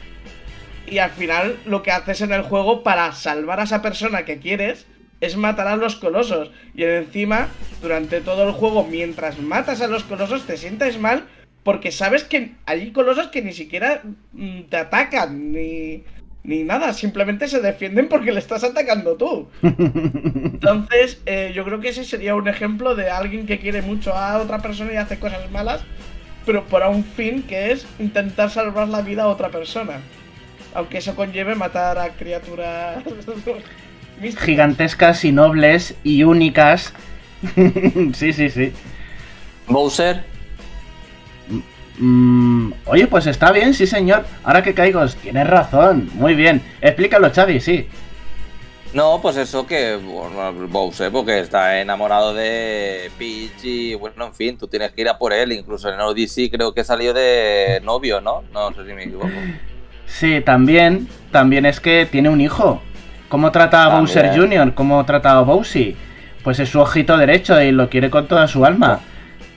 Y al final lo que haces en el juego para salvar a esa persona que quieres es matar a los colosos. Y encima, durante todo el juego, mientras matas a los colosos, te sientes mal porque sabes que hay colosos que ni siquiera mm, te atacan ni, ni nada, simplemente se defienden porque le estás atacando tú. Entonces, eh, yo creo que ese sería un ejemplo de alguien que quiere mucho a otra persona y hace cosas malas, pero para un fin que es intentar salvar la vida a otra persona. Aunque eso conlleve matar a criaturas. Gigantescas y nobles y únicas. sí, sí, sí. Bowser, Mm, oye, pues está bien, sí señor. Ahora que caigo, tienes razón. Muy bien. Explícalo, Xavi, sí. no, pues eso que bueno, Bowser, porque está enamorado de Peach y bueno, en fin, tú tienes que ir a por él. Incluso en Odyssey creo que salió de novio, ¿no? No sé si me equivoco. Sí, también, también es que tiene un hijo. ¿Cómo trata a. Bowser Jr.? ¿Cómo trata a Bowsy? Pues es su ojito derecho y lo quiere con toda su alma.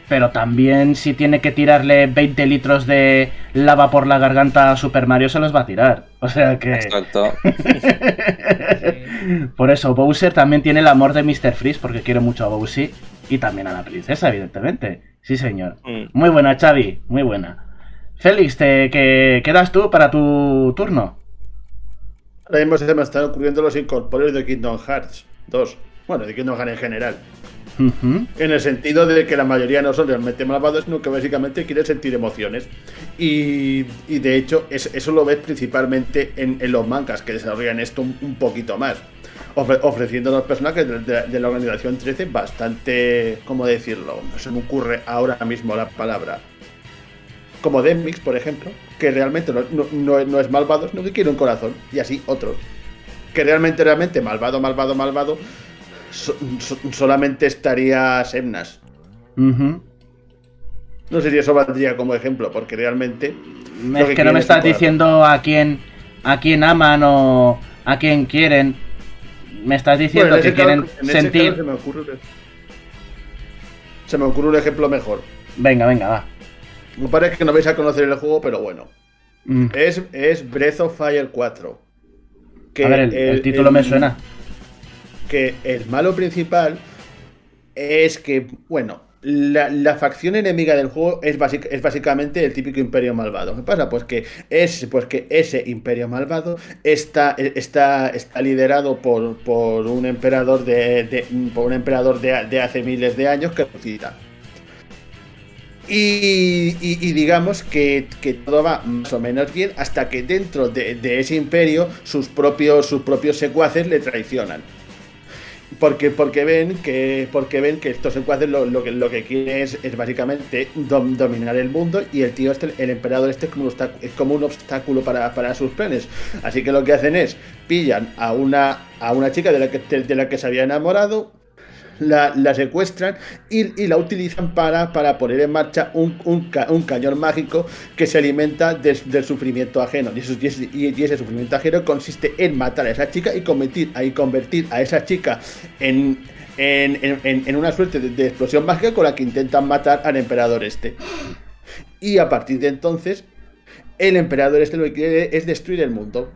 Pero también si tiene que tirarle 20 litros de lava por la garganta a Super Mario se los va a tirar. O sea que... Exacto. Por eso, Bowser también tiene el amor de Mr. Freeze porque quiere mucho a Bowsy y también a la princesa, evidentemente. Sí, señor. Mm. Muy buena, Xavi, muy buena. Félix, ¿te qué quedas tú para tu turno? Ahora mismo se me están ocurriendo los incorpóreos de Kingdom Hearts 2. Bueno, de Kingdom Hearts en general. Ujú. En el sentido de que la mayoría no son realmente malvados, sino que básicamente quieren sentir emociones. Y, de hecho, es- eso lo ves principalmente en, los mangas que desarrollan esto un, poquito más. Ofre- ofreciendo a los personajes de, la organización 13 bastante. ¿Cómo decirlo? No se me ocurre ahora mismo la palabra. Como Demix, por ejemplo, que realmente no- no es malvado, sino que quiere un corazón. Y así otros. Que realmente, realmente, malvado, malvado, malvado, so- so- solamente estaría Semnas. No sé si eso valdría como ejemplo, porque realmente. Es que no me es estás diciendo a quién, a quién aman o a quién quieren. Me estás diciendo Bueno, que caso- quieren sentir. se me ocurre un- Se me ocurre un ejemplo mejor. Venga, venga, va. Me parece que no vais a conocer el juego, pero bueno. Mm. Es, es Breath of Fire 4. Que A ver, el, el título me suena. Que el malo principal es que, bueno, la, la facción enemiga del juego es, basic- es básicamente el típico imperio malvado. ¿Qué pasa? Pues que, es, pues que ese imperio malvado está, está, está liderado por, por un emperador de, de- por un emperador de, de hace miles de años que cita. Y, y- y digamos que, que todo va más o menos bien hasta que dentro de, de ese imperio sus propios, sus propios secuaces le traicionan. Porque, porque ven que porque ven que estos secuaces lo, que, lo que quieren es, básicamente dom- dominar el mundo y el tío este, el emperador este es como un obstáculo, es como un obstáculo para, para sus planes. Así que lo que hacen es pillan a una, a una chica de la que, de la que se había enamorado, la, secuestran y, la utilizan para, para poner en marcha un, un, ca- un cañón mágico que se alimenta del sufrimiento ajeno. Y, ese, sufrimiento ajeno consiste en matar a esa chica y convertir, y convertir a esa chica en, en, una suerte de explosión mágica con la que intentan matar al emperador este. Y a partir de entonces, el emperador este lo que quiere es destruir el mundo.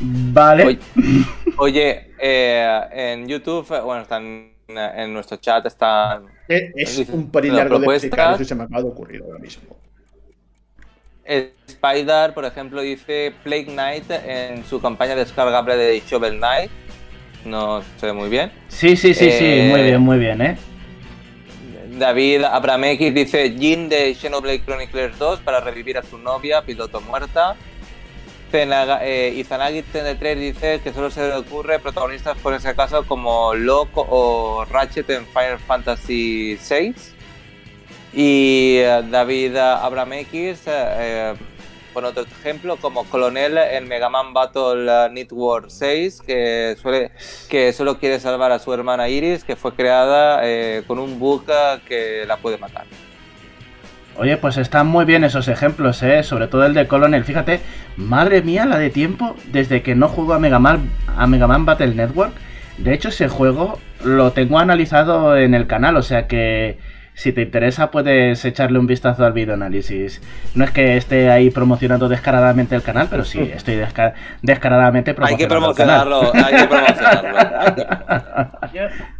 Vale. Oye, oye, eh, en YouTube, eh, bueno, están en nuestro chat están Es, un pelín largo de explicar, eso se me acaba de ocurrir ahora mismo. eh, Spider, por ejemplo, dice Plague Knight en su campaña descargable de Shovel Knight. No sé muy bien. Sí, sí, sí, sí. Eh, Muy bien, muy bien, ¿eh? David Abramekis dice Jin de Xenoblade Chronicles 2 para revivir a su novia, piloto muerta. Zenaga- eh, Izanagi TN3 dice que solo se le ocurre protagonistas por ese caso como Locke o Ratchet en Final Fantasy VI. Y eh, David Abraham X eh, pone otro ejemplo como Colonel en Mega Man Battle Network 6, que, que solo quiere salvar a su hermana Iris, que fue creada eh, con un bug que la puede matar. Oye, pues están muy bien esos ejemplos, ¿eh? Sobre todo el de Colonel. Fíjate, madre mía, la de tiempo desde que no juego a Mega Man, a Mega Man Battle Network. De hecho, ese juego lo tengo analizado en el canal, o sea que si te interesa puedes echarle un vistazo al videoanálisis. No es que esté ahí promocionando descaradamente el canal, pero sí, estoy descaradamente promocionando hay que promocionarlo, hay que promocionarlo.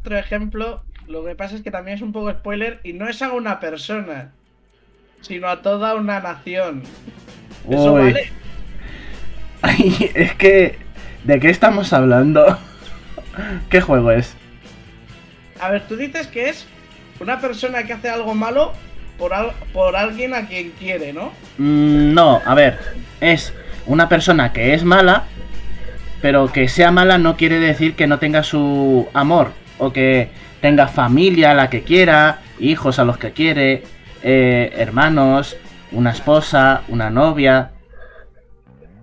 otro ejemplo, lo que pasa es que también es un poco spoiler y no es a una persona, sino a toda una nación. Eso vale. Ay, es que... ¿De qué estamos hablando? ¿Qué juego es? A ver, tú dices que es una persona que hace algo malo por, por alguien a quien quiere, ¿no? Mm, no, a ver, es una persona que es mala, pero que sea mala no quiere decir que no tenga su amor o que tenga familia a la que quiera, hijos a los que quiere, eh, hermanos, una esposa, una novia.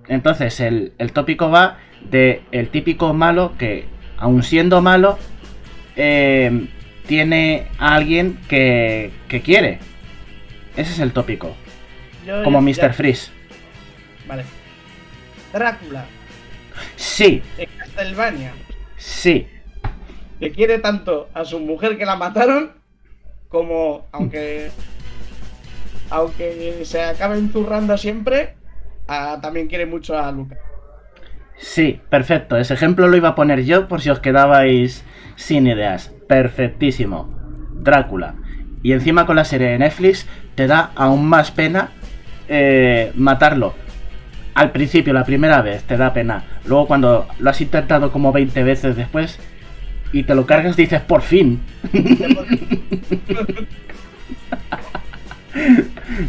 Entonces el, el tópico va de el típico malo que, aun siendo malo, eh, tiene a alguien que, que quiere. Ese es el tópico. Como Mr. Freeze. Vale. Drácula. Sí. En Castlevania. Sí. Que quiere tanto a su mujer que la mataron, como aunque aunque se acabe zurrando siempre, también quiere mucho a Luca. Sí, perfecto. Ese ejemplo lo iba a poner yo por si os quedabais sin ideas perfectísimo. Drácula. Y encima con la serie de Netflix te da aún más pena eh, matarlo. Al principio, la primera vez, te da pena. Luego cuando lo has intentado como 20 veces después y te lo cargas, dices, por fin.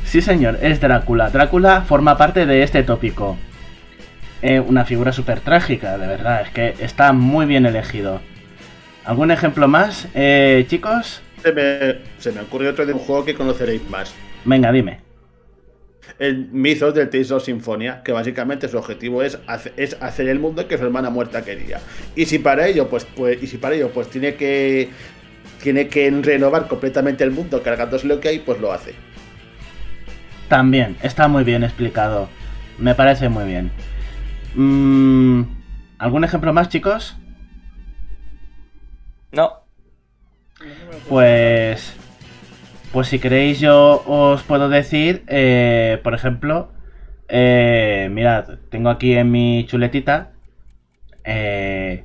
sí, señor, es Drácula. Drácula forma parte de este tópico. Eh, una figura súper trágica, de verdad. Es que está muy bien elegido. ¿Algún ejemplo más, eh, chicos? Se me, se me ocurrió otro de un juego que conoceréis más. Venga, dime. El Mythos del Tales of Sinfonia, que básicamente su objetivo es, es hacer el mundo que su hermana muerta quería. Y si para ello, pues, pues, y si para ello, pues tiene que tiene que renovar completamente el mundo cargándose lo que hay, pues lo hace. También, está muy bien explicado. Me parece muy bien. Mm, ¿Algún ejemplo más, chicos? No. Pues. Pues si queréis, yo os puedo decir, eh, por ejemplo, eh, mirad, tengo aquí en mi chuletita, eh,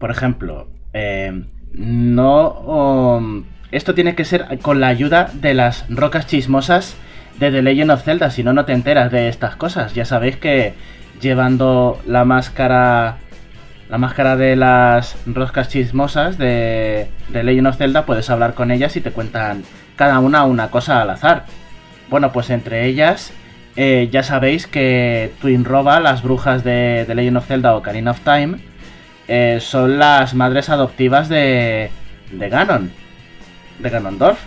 por ejemplo, eh, no. Um, esto tiene que ser con la ayuda de las rocas chismosas de The Legend of Zelda, si no, no te enteras de estas cosas. Ya sabéis que llevando la máscara la máscara de las roscas chismosas de, de Legend of Zelda, puedes hablar con ellas y te cuentan cada una una cosa al azar. Bueno, pues entre ellas, eh, ya sabéis que Twin Roba, las brujas de, de Legend of Zelda o Ocarina of Time, eh, son las madres adoptivas de, de Ganon, de Ganondorf.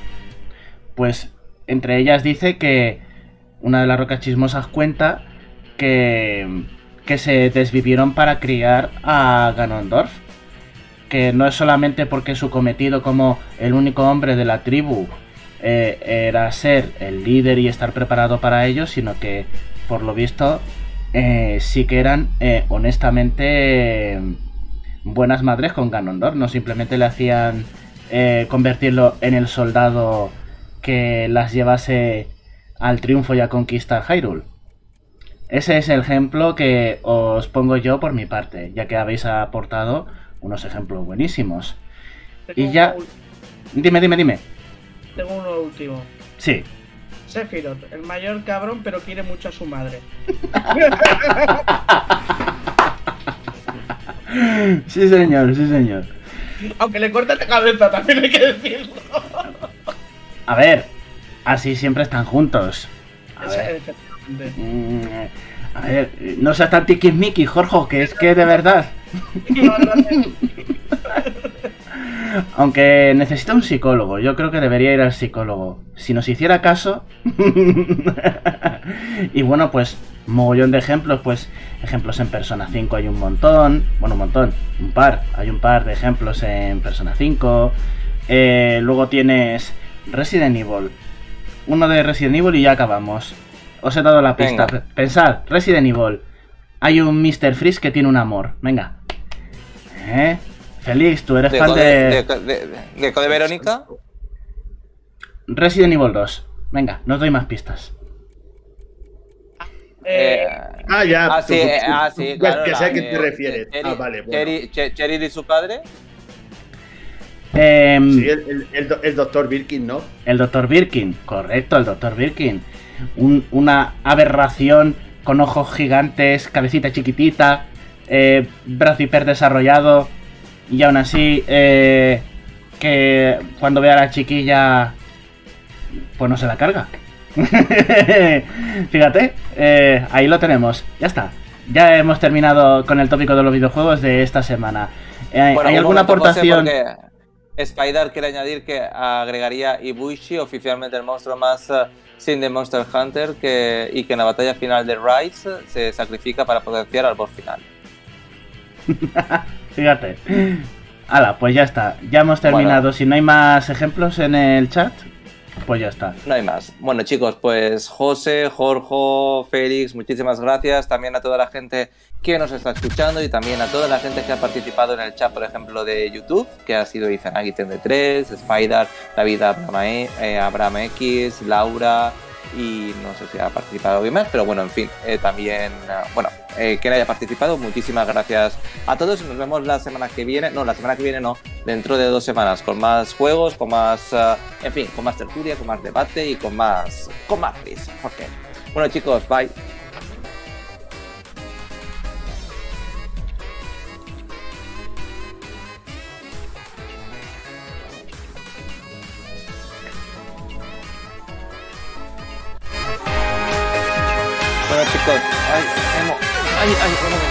Pues entre ellas dice que una de las rocas chismosas cuenta que que se desvivieron para criar a Ganondorf. Que no es solamente porque su cometido como el único hombre de la tribu eh, era ser el líder y estar preparado para ello, sino que por lo visto eh, sí que eran eh, honestamente buenas madres con Ganondorf, no simplemente le hacían convertirlo en el soldado que las llevase al triunfo y a conquistar Hyrule. Ese es el ejemplo que os pongo yo por mi parte, ya que habéis aportado unos ejemplos buenísimos. y ya... Dime, dime, dime. Tengo uno último. Sí. Sephiroth, el mayor cabrón, pero quiere mucho a su madre. sí, señor, sí, señor. Aunque le corte la cabeza, también hay que decirlo. A ver, así siempre están juntos. A ver. Mm, a ver, no seas tan tiquismiqui, Jorge, que es que de verdad. Aunque necesita un psicólogo, yo creo que debería ir al psicólogo. Si nos hiciera caso. y bueno, pues mogollón de ejemplos, pues ejemplos en Persona 5 hay un montón. Bueno, un montón, un par. Hay un par de ejemplos en Persona 5. Eh, luego tienes Resident Evil. Uno de Resident Evil y ya acabamos. Os he dado la pista. Venga. Pensad, Resident Evil. Hay un Mr. Freeze que tiene un amor. Venga. ¿Eh? Félix, tú eres ¿De fan Code, de... de, de- de Code Verónica? Resident Evil 2. Venga, no os doy más pistas. Eh, Eh, Ah, ya. ah, sí, eh, ah, sí, claro. Que sé a qué te refieres. Cherry- Ah, vale, bueno. Y su padre. Em, Sí, el, el, el do- el doctor Birkin, ¿no? El Dr. Birkin, correcto, el Dr. Birkin. Un- una aberración con ojos gigantes, cabecita chiquitita, eh, brazo hiper desarrollado. Y aún así, eh, que cuando ve a la chiquilla, pues no se la carga. Fíjate, eh, ahí lo tenemos. Ya está. Ya hemos terminado con el tópico de los videojuegos de esta semana. Eh, Bueno, ¿Hay un alguna aportación? Spider quiere añadir que agregaría Ibushi, oficialmente el monstruo más eh, sin de Monster Hunter, que, y que en la batalla final de Rise se sacrifica para potenciar al boss final. Fíjate. Hala, pues ya está. Ya hemos terminado. Bueno. Si no hay más ejemplos en el chat, pues ya está. No hay más. Bueno, chicos, pues José, Jorge, Félix, muchísimas gracias. También a toda la gente que nos está escuchando y también a toda la gente que ha participado en el chat, por ejemplo, de YouTube, que ha sido Izanagi 3, Spider, David Abraham, eh, Abraham X, Laura y no sé si ha participado alguien más, pero bueno, en fin, eh, también, ah, bueno, eh, quien haya participado, muchísimas gracias a todos. Nos vemos la semana que viene, no, la semana que viene no, dentro de dos semanas, con más juegos, con más, ah, en fin, con más tertulia, con más debate y con más, con más risa. Ok. Bueno, chicos, bye. Bueno, chicos, ay, Emo, ay, ay, bueno, ay.